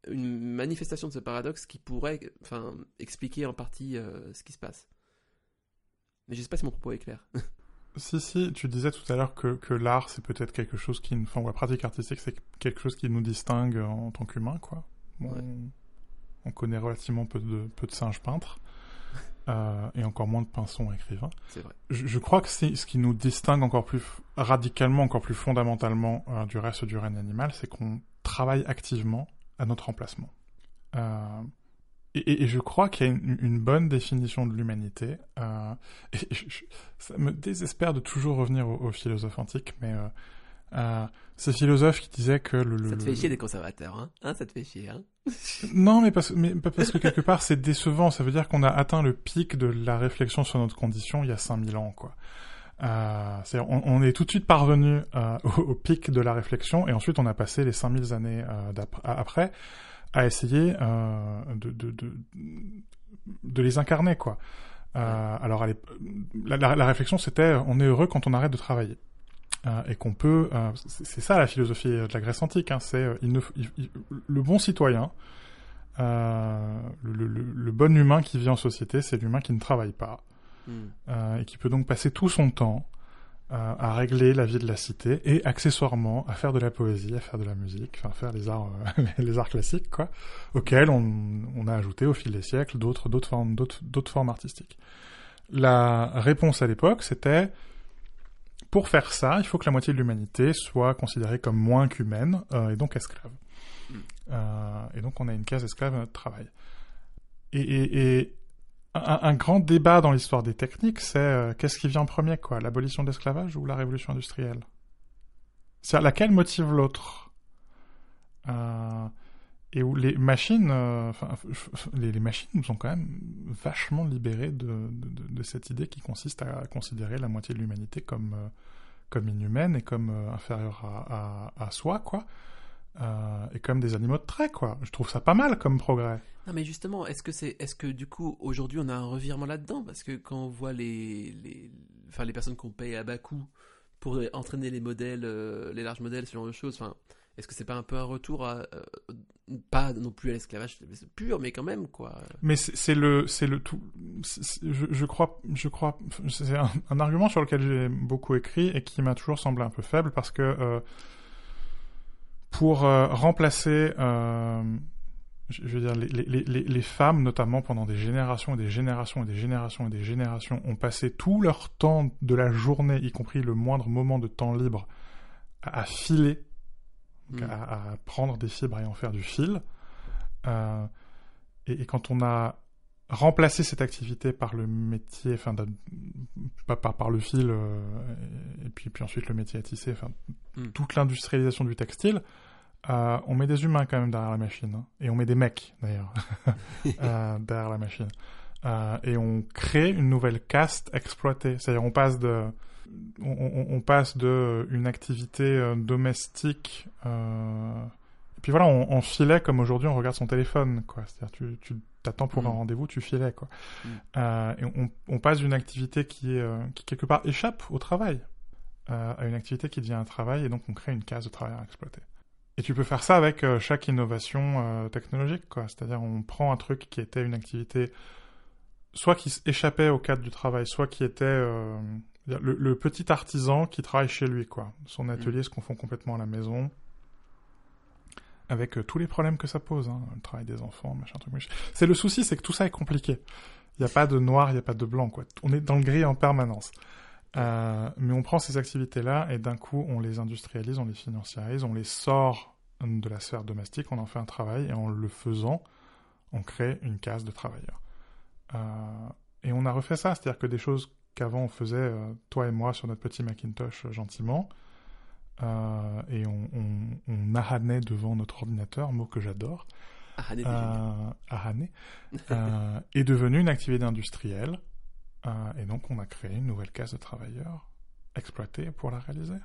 une manifestation de ce paradoxe qui pourrait, enfin, expliquer en partie euh, ce qui se passe. Mais je sais pas si mon propos est clair. Si, si, tu disais tout à l'heure que, que l'art, c'est peut-être quelque chose qui... Enfin, ou la pratique artistique, c'est quelque chose qui nous distingue en tant qu'humains, quoi. Bon, Ouais. On connaît relativement peu de, peu de singes peintres, euh, et encore moins de pinsons écrivains. C'est vrai. Je, je crois que c'est ce qui nous distingue encore plus radicalement, encore plus fondamentalement euh, du reste du règne animal, c'est qu'on travaille activement à notre remplacement. Euh, et, je crois qu'il y a une, une bonne définition de l'humanité. euh, et je- je- ça me désespère de toujours revenir aux, philosophes antiques, mais euh, euh, ces philosophes qui disaient que le... le- Ça te fait chier des conservateurs, hein, hein Ça te fait chier, hein? Non, mais parce, mais parce que quelque part c'est décevant. Ça veut dire qu'on a atteint le pic de la réflexion sur notre condition il y a 5000 ans, quoi. Euh, c'est-à-dire, on, on est tout de suite parvenu euh, au, au pic de la réflexion et ensuite on a passé les 5000 années euh, après à essayer euh, de, de, de, de les incarner, quoi. Euh, alors, la, la, la réflexion, c'était on est heureux quand on arrête de travailler. Euh, et qu'on peut, euh, c'est ça la philosophie de la Grèce antique, hein, c'est euh, il ne f- il- il- le bon citoyen, le, le- le bon humain qui vit en société, c'est l'humain qui ne travaille pas Hmm. et qui peut donc passer tout son temps à régler la vie de la cité et accessoirement à faire de la poésie, à faire de la musique, enfin faire les arts, euh, les arts classiques, quoi, auxquels on, on a ajouté au fil des siècles d'autres d'autres formes d'autres d'autres formes artistiques. La réponse à l'époque, c'était pour faire ça, il faut que la moitié de l'humanité soit considérée comme moins qu'humaine euh, et donc esclave. Mm. Euh, et donc on a une case esclave à notre travail. Et, et, et un, grand débat dans l'histoire des techniques, c'est euh, qu'est-ce qui vient en premier, quoi, l'abolition de l'esclavage ou la révolution industrielle? C'est-à-dire laquelle motive l'autre? Euh, Et où les machines, euh, les, machines nous ont quand même vachement libérés de, cette idée qui consiste à considérer la moitié de l'humanité comme inhumaine et comme inférieure à, à, à soi, quoi. Euh, et comme des animaux de trait, quoi. Je trouve ça pas mal comme progrès. Non mais justement, est-ce que c'est, est-ce que du coup aujourd'hui on a un revirement là-dedans? Parce que quand on voit les, les, enfin les personnes qu'on paye à bas coût pour entraîner les modèles, euh, les larges modèles, ce genre de choses, enfin, est-ce que c'est pas un peu un retour à, euh, pas non plus à l'esclavage pur, mais quand même quoi? Mais c'est le, c'est le tout. Je, je crois, je crois. C'est un, un argument sur lequel j'ai beaucoup écrit et qui m'a toujours semblé un peu faible parce que pour euh, remplacer, euh, je veux dire, les, les, les, les femmes notamment pendant des générations et des générations et des générations et des générations ont passé tout leur temps de la journée, y compris le moindre moment de temps libre, à, à filer Mm. à, à prendre des fibres et en faire du fil. Euh, et, et quand on a remplacé cette activité par le métier, enfin, pas par, par le fil, euh, et, puis, puis ensuite le métier à tisser, enfin, Mm. toute l'industrialisation du textile, euh, on met des humains quand même derrière la machine. hein. et on met des mecs, d'ailleurs, euh, derrière la machine. Et on crée une nouvelle caste exploitée. C'est-à-dire on passe de on, on- on passe de une activité domestique euh, puis voilà on, on filait comme aujourd'hui on regarde son téléphone quoi c'est-à-dire tu tu t'attends pour Mm. un rendez-vous tu filais quoi Mm. Euh, et on, on passe d'une activité qui est euh, qui quelque part échappe au travail euh, à une activité qui devient un travail et donc on crée une case de travail à exploiter et tu peux faire ça avec euh, chaque innovation technologique quoi c'est-à-dire on prend un truc qui était une activité soit qui échappait au cadre du travail, soit qui était le, le petit artisan qui travaille chez lui, quoi. Son atelier se confond complètement à la maison, avec euh, tous les problèmes que ça pose, hein, le travail des enfants, machin truc. machin. C'est le souci, c'est que tout ça est compliqué. Il n'y a pas de noir, il n'y a pas de blanc, quoi. On est dans le gris en permanence. Euh, mais on prend ces activités-là et d'un coup, on les industrialise, on les financiarise, on les sort de la sphère domestique, on en fait un travail et en le faisant, on crée une case de travailleurs. Euh, et on a refait ça, c'est-à-dire que des choses qu'avant on faisait, toi et moi, sur notre petit Macintosh, gentiment, euh, et on, on, on nahanait devant notre ordinateur, mot que j'adore, Ah, génial. euh, ahaner, euh, est devenue une activité industrielle, euh, et donc on a créé une nouvelle case de travailleurs exploitée pour la réaliser.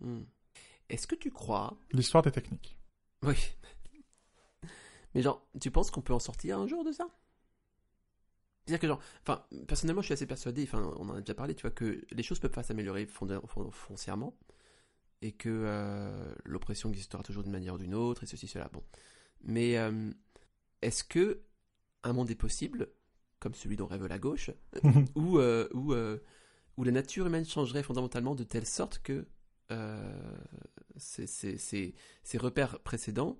Hmm. Est-ce que tu crois L'histoire des techniques. Oui. Mais genre, tu penses qu'on peut en sortir un jour de ça? C'est-à-dire que genre, enfin, personnellement, je suis assez persuadé, enfin, on en a déjà parlé, tu vois, que les choses peuvent pas s'améliorer foncièrement, et que euh, l'oppression existera toujours d'une manière ou d'une autre, et ceci, cela, bon. Mais euh, est-ce que un monde est possible, comme celui dont rêve la gauche, où, euh, où, où la nature humaine changerait fondamentalement de telle sorte que ces, ces- ces- ces repères précédents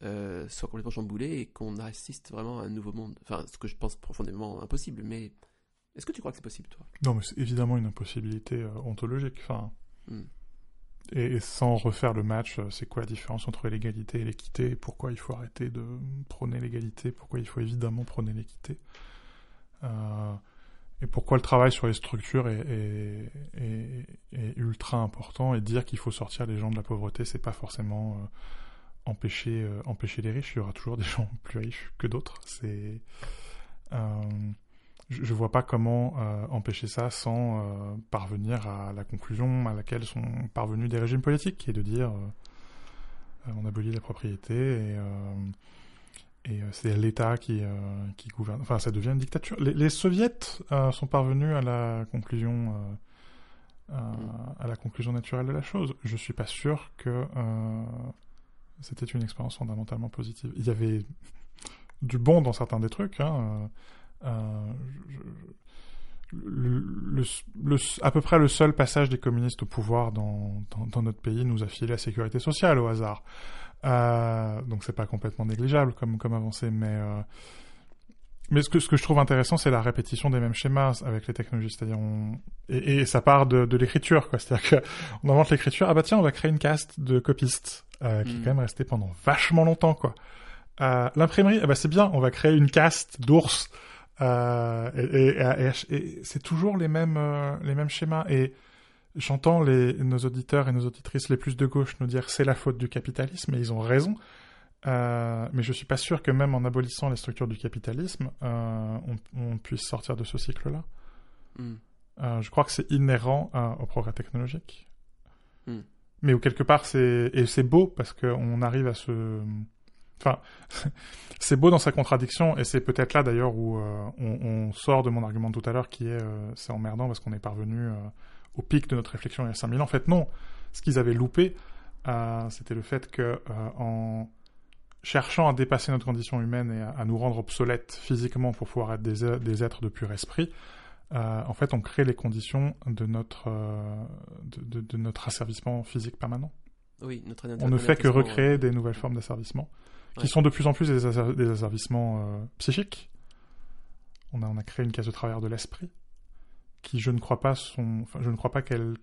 soient complètement chamboulés et qu'on assiste vraiment à un nouveau monde? Enfin, ce que je pense profondément impossible, mais est-ce que tu crois que c'est possible, toi? Non, mais c'est évidemment une impossibilité ontologique. Enfin, Hmm. Et, sans refaire le match, euh, c'est quoi la différence entre l'égalité et l'équité? Pourquoi il faut arrêter de prôner l'égalité? Pourquoi il faut évidemment prôner l'équité? Euh, Et pourquoi le travail sur les structures est, ultra important? Et dire qu'il faut sortir les gens de la pauvreté, c'est pas forcément euh, empêcher, empêcher les riches. Il y aura toujours des gens plus riches que d'autres. C'est je ne vois pas comment euh, empêcher ça sans euh, parvenir à la conclusion à laquelle sont parvenus des régimes politiques, qui est de dire euh, on abolit la propriété et, et c'est l'État qui, qui gouverne. Enfin, ça devient une dictature. Les, les soviets sont parvenus à la conclusion à la conclusion naturelle de la chose. Je suis pas sûr que c'était une expérience fondamentalement positive. Il y avait du bon dans certains des trucs. Hein, je- je- le, le- le- à peu près le seul passage des communistes au pouvoir dans, dans, dans notre pays nous a filé la sécurité sociale au hasard. Euh, donc c'est pas complètement négligeable comme, comme avancée, mais, euh, mais ce que, ce que je trouve intéressant, c'est la répétition des mêmes schémas avec les technologies. C'est-à-dire, on... et, et ça part de, de l'écriture, quoi. C'est-à-dire qu'on invente l'écriture, ah bah tiens, on va créer une caste de copistes, euh, qui est Mm. quand même restée pendant vachement longtemps, quoi. Euh, L'imprimerie, ah bah c'est bien, on va créer une caste d'ours. Euh, et, et- et- et c'est toujours les mêmes, euh, les mêmes schémas. Et j'entends nos auditeurs et nos auditrices les plus de gauche nous dire c'est la faute du capitalisme, et ils ont raison. Euh, mais je suis pas sûr que même en abolissant les structures du capitalisme, on, on puisse sortir de ce cycle-là. Hmm. Je crois que c'est inhérent au progrès technologique. Hmm. Mais où quelque part, c'est et c'est beau parce qu'on arrive à se... Enfin, c'est beau dans sa contradiction et c'est peut-être là d'ailleurs où euh, on, on sort de mon argument de tout à l'heure qui est euh, c'est emmerdant parce qu'on est parvenu euh, au pic de notre réflexion il y a 5000 ans. En fait, non. Ce qu'ils avaient loupé, c'était le fait que en cherchant à dépasser notre condition humaine et à, à nous rendre obsolètes physiquement pour pouvoir être des, des êtres de pur esprit, en fait, on crée les conditions de notre, de, de- de notre asservissement physique permanent. Oui, notre On ne fait que recréer des nouvelles formes d'asservissement, qui Ouais. sont de plus en plus des, asser- des asservissements euh, psychiques. On a, on a créé une case de travers de l'esprit, qui je ne crois pas sont, enfin, je ne crois pas qu'elle,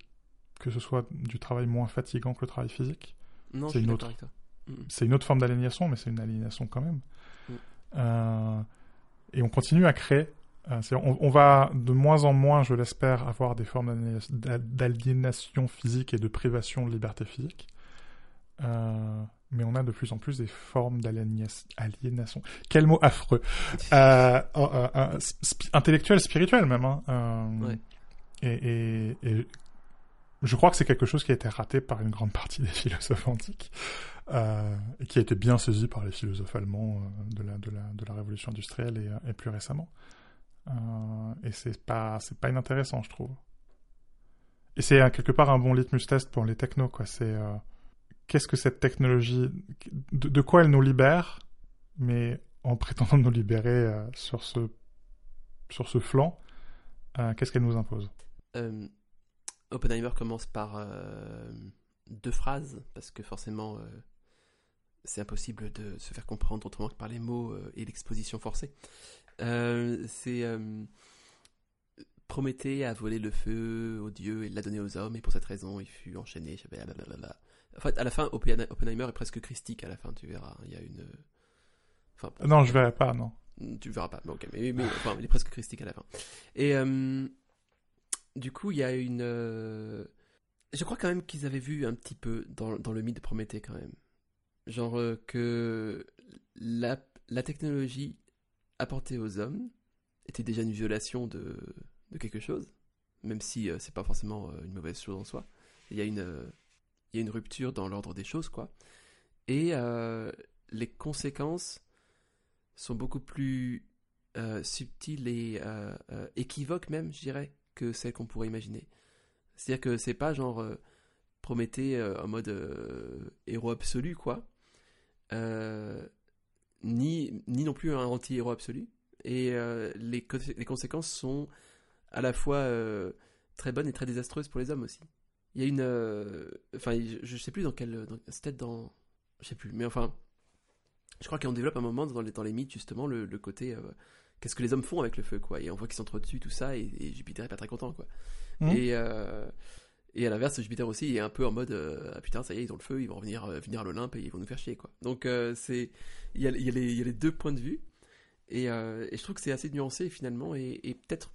que ce soit du travail moins fatigant que le travail physique. Non, C'est une autre. Mm. C'est une autre forme d'aliénation, mais c'est une aliénation quand même. Mm. Euh, et on continue à créer. Euh, on, on va de moins en moins, je l'espère, avoir des formes d'aliénation- d'a- d'aliénation physique et de privation de liberté physique. Euh, mais on a de plus en plus des formes d'aliénas- aliénation. Quel mot affreux. Euh, euh, euh, euh, sp- intellectuel, spirituel même. Hein. Euh, Ouais. et, et- et je crois que c'est quelque chose qui a été raté par une grande partie des philosophes antiques et qui a été bien saisi par les philosophes allemands de, la, de, la, de la révolution industrielle et, et plus récemment. Et c'est pas, pas inintéressant, je trouve. Et c'est quelque part un bon litmus test pour les technos, quoi. C'est qu'est-ce que cette technologie, de, quoi elle nous libère, mais en prétendant nous libérer euh, sur ce sur ce flanc, euh, qu'est-ce qu'elle nous impose? Euh, Oppenheimer commence par euh, deux phrases, parce que forcément, c'est impossible de se faire comprendre autrement que par les mots et l'exposition forcée. C'est Prométhée a volé le feu aux dieux et l'a donné aux hommes, et pour cette raison, il fut enchaîné. blablabla. En fait, à la fin, Oppen- Oppenheimer est presque christique à la fin, tu verras. Il y a une. Enfin, bon, Non, je verrai pas, non. tu le verras pas, mais ok, mais, mais enfin, il est presque christique à la fin. Et euh, du coup, il y a une. euh, Je crois quand même qu'ils avaient vu un petit peu dans, dans le mythe de Prométhée quand même. Genre euh, que la, la technologie apportée aux hommes était déjà une violation de, de quelque chose, même si euh, c'est pas forcément euh, une mauvaise chose en soi. Il y a une, euh, il y a une rupture dans l'ordre des choses, quoi. Et euh, les conséquences sont beaucoup plus euh, subtiles et euh, équivoques même, je dirais, que celles qu'on pourrait imaginer. C'est-à-dire que c'est pas genre Prométhée en mode héros absolu, quoi. Ni, ni non plus un anti-héros absolu. Et les, les conséquences sont à la fois très bonnes et très désastreuses pour les hommes aussi. Il y a une. euh, Enfin, je, je sais plus dans quel. dans- C'est peut-être dans. Je sais plus, mais enfin. Je crois qu'on développe un moment dans les, dans les mythes, justement, le, le côté. euh, Qu'est-ce que les hommes font avec le feu, quoi. Et on voit qu'ils s'entretuent, tout ça, et, et Jupiter est pas très content, quoi. Mhm. Et. euh, et à l'inverse, Jupiter aussi est un peu en mode euh, ah putain, ça y est, ils ont le feu, ils vont revenir, euh, venir à l'Olympe et ils vont nous faire chier quoi. Donc euh, c'est il y a, il y a les, il y a les deux points de vue et, euh, et je trouve que c'est assez nuancé finalement et, et peut-être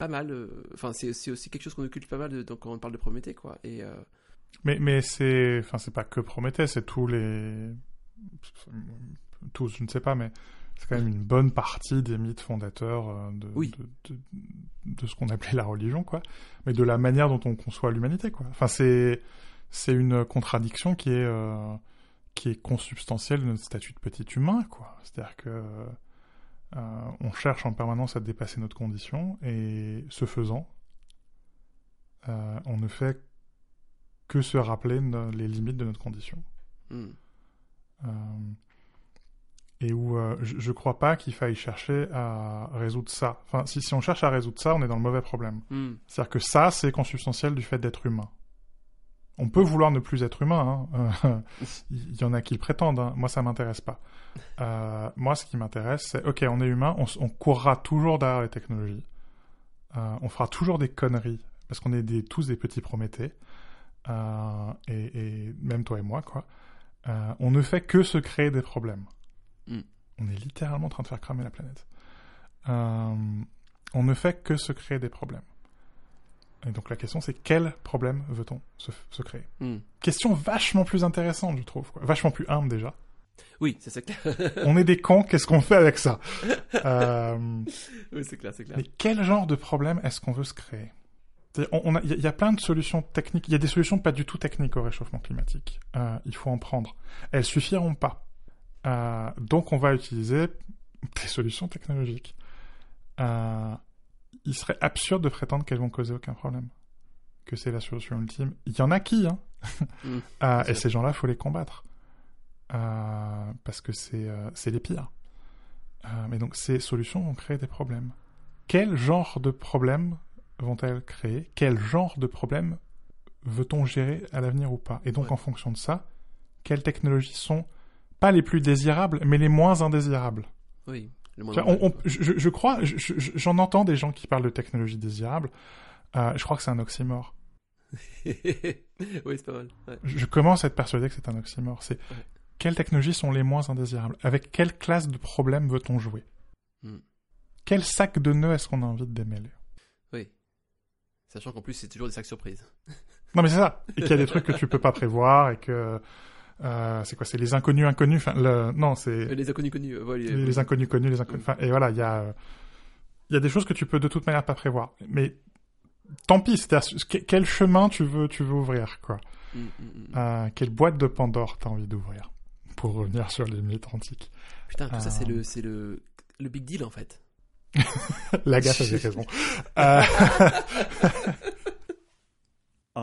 pas mal. euh, Enfin, c'est aussi quelque chose qu'on occulte pas mal de- donc, quand on parle de Prométhée quoi. Et euh, Mais, mais c'est, enfin, c'est pas que Prométhée, c'est tous les, tous, je ne sais pas, mais c'est quand même une bonne partie des mythes fondateurs euh, de, Oui. de, de, de ce qu'on appelait la religion, quoi. Mais de la manière dont on conçoit l'humanité, quoi. Enfin, c'est, c'est une contradiction qui est, euh, qui est consubstantielle de notre statut de petit humain, quoi. C'est-à-dire que euh, on cherche en permanence à dépasser notre condition et ce faisant, euh, on ne fait que se rappeler no- les limites de notre condition. hmm, Euh, et où je, je crois pas qu'il faille chercher à résoudre ça. Enfin, si, si on cherche à résoudre ça, on est dans le mauvais problème. hmm, C'est-à-dire que ça, c'est consubstantiel du fait d'être humain. On peut vouloir ne plus être humain. hein. Euh, Il y en a qui le prétendent. hein. Moi, ça m'intéresse pas. Euh, moi, ce qui m'intéresse, c'est ok, on est humain, on, courra toujours derrière les technologies. Euh, on fera toujours des conneries parce qu'on est des, tous des petits Prométhées. Euh, et, et même toi et moi, quoi. On ne fait que se créer des problèmes. Mm. On est littéralement en train de faire cramer la planète. On ne fait que se créer des problèmes. Et donc la question c'est quel problème veut-on se, se créer hmm. Question vachement plus intéressante, je trouve. Quoi. Vachement plus humble déjà. Oui, c'est clair. On est des cons, qu'est-ce qu'on fait avec ça Euh, oui, c'est clair, c'est clair. Mais quel genre de problème est-ce qu'on veut se créer C'est-à-dire, on- on a- Il y, a- il y a plein de solutions techniques. Il y a des solutions pas du tout techniques au réchauffement climatique. Euh, il faut en prendre. Elles suffiront pas. Euh, donc on va utiliser des solutions technologiques. Euh, il serait absurde de prétendre qu'elles vont causer aucun problème. Que c'est la solution ultime. Il y en a qui, hein. Mm, Euh, sûr. et ces gens-là, faut les combattre. Euh, parce que c'est euh, c'est les pires. Euh, mais donc ces solutions vont créer des problèmes. Quel genre de problèmes vont-elles créer? Quel genre de problèmes veut-on gérer à l'avenir ou pas? Et donc Ouais. en fonction de ça, quelles technologies sont pas les plus désirables, mais les moins indésirables? Oui. On- on- je, je crois, je- je- j'en entends des gens qui parlent de technologies désirables. Euh, je crois que c'est un oxymore. oui, c'est pas mal. Ouais. Je commence à être persuadé que c'est un oxymore. C'est Ouais. quelles technologies sont les moins indésirables? Avec quelle classe de problème veut-on jouer? Hmm. Quel sac de nœuds est-ce qu'on a envie de démêler? Oui. Sachant qu'en plus, c'est toujours des sacs surprises. Non mais c'est ça. Et qu'il y a des trucs que tu peux pas prévoir et que euh, c'est quoi C'est les inconnus inconnus. Enfin, le... non, c'est Euh, Les inconnus connus. euh, voilà, les, les inconnus connus, les inconnus. Enfin, et voilà, il y a, euh, il y a des choses que tu peux de toute manière pas prévoir. Mais tant pis. Quel chemin tu veux, tu veux ouvrir, quoi Mm, mm, mm. Euh, Quelle boîte de Pandore t'as envie d'ouvrir? Pour revenir sur les mythes antiques. Putain, tout ça, Euh. c'est le, c'est le, le big deal en fait. La gaffe avait raison. Euh,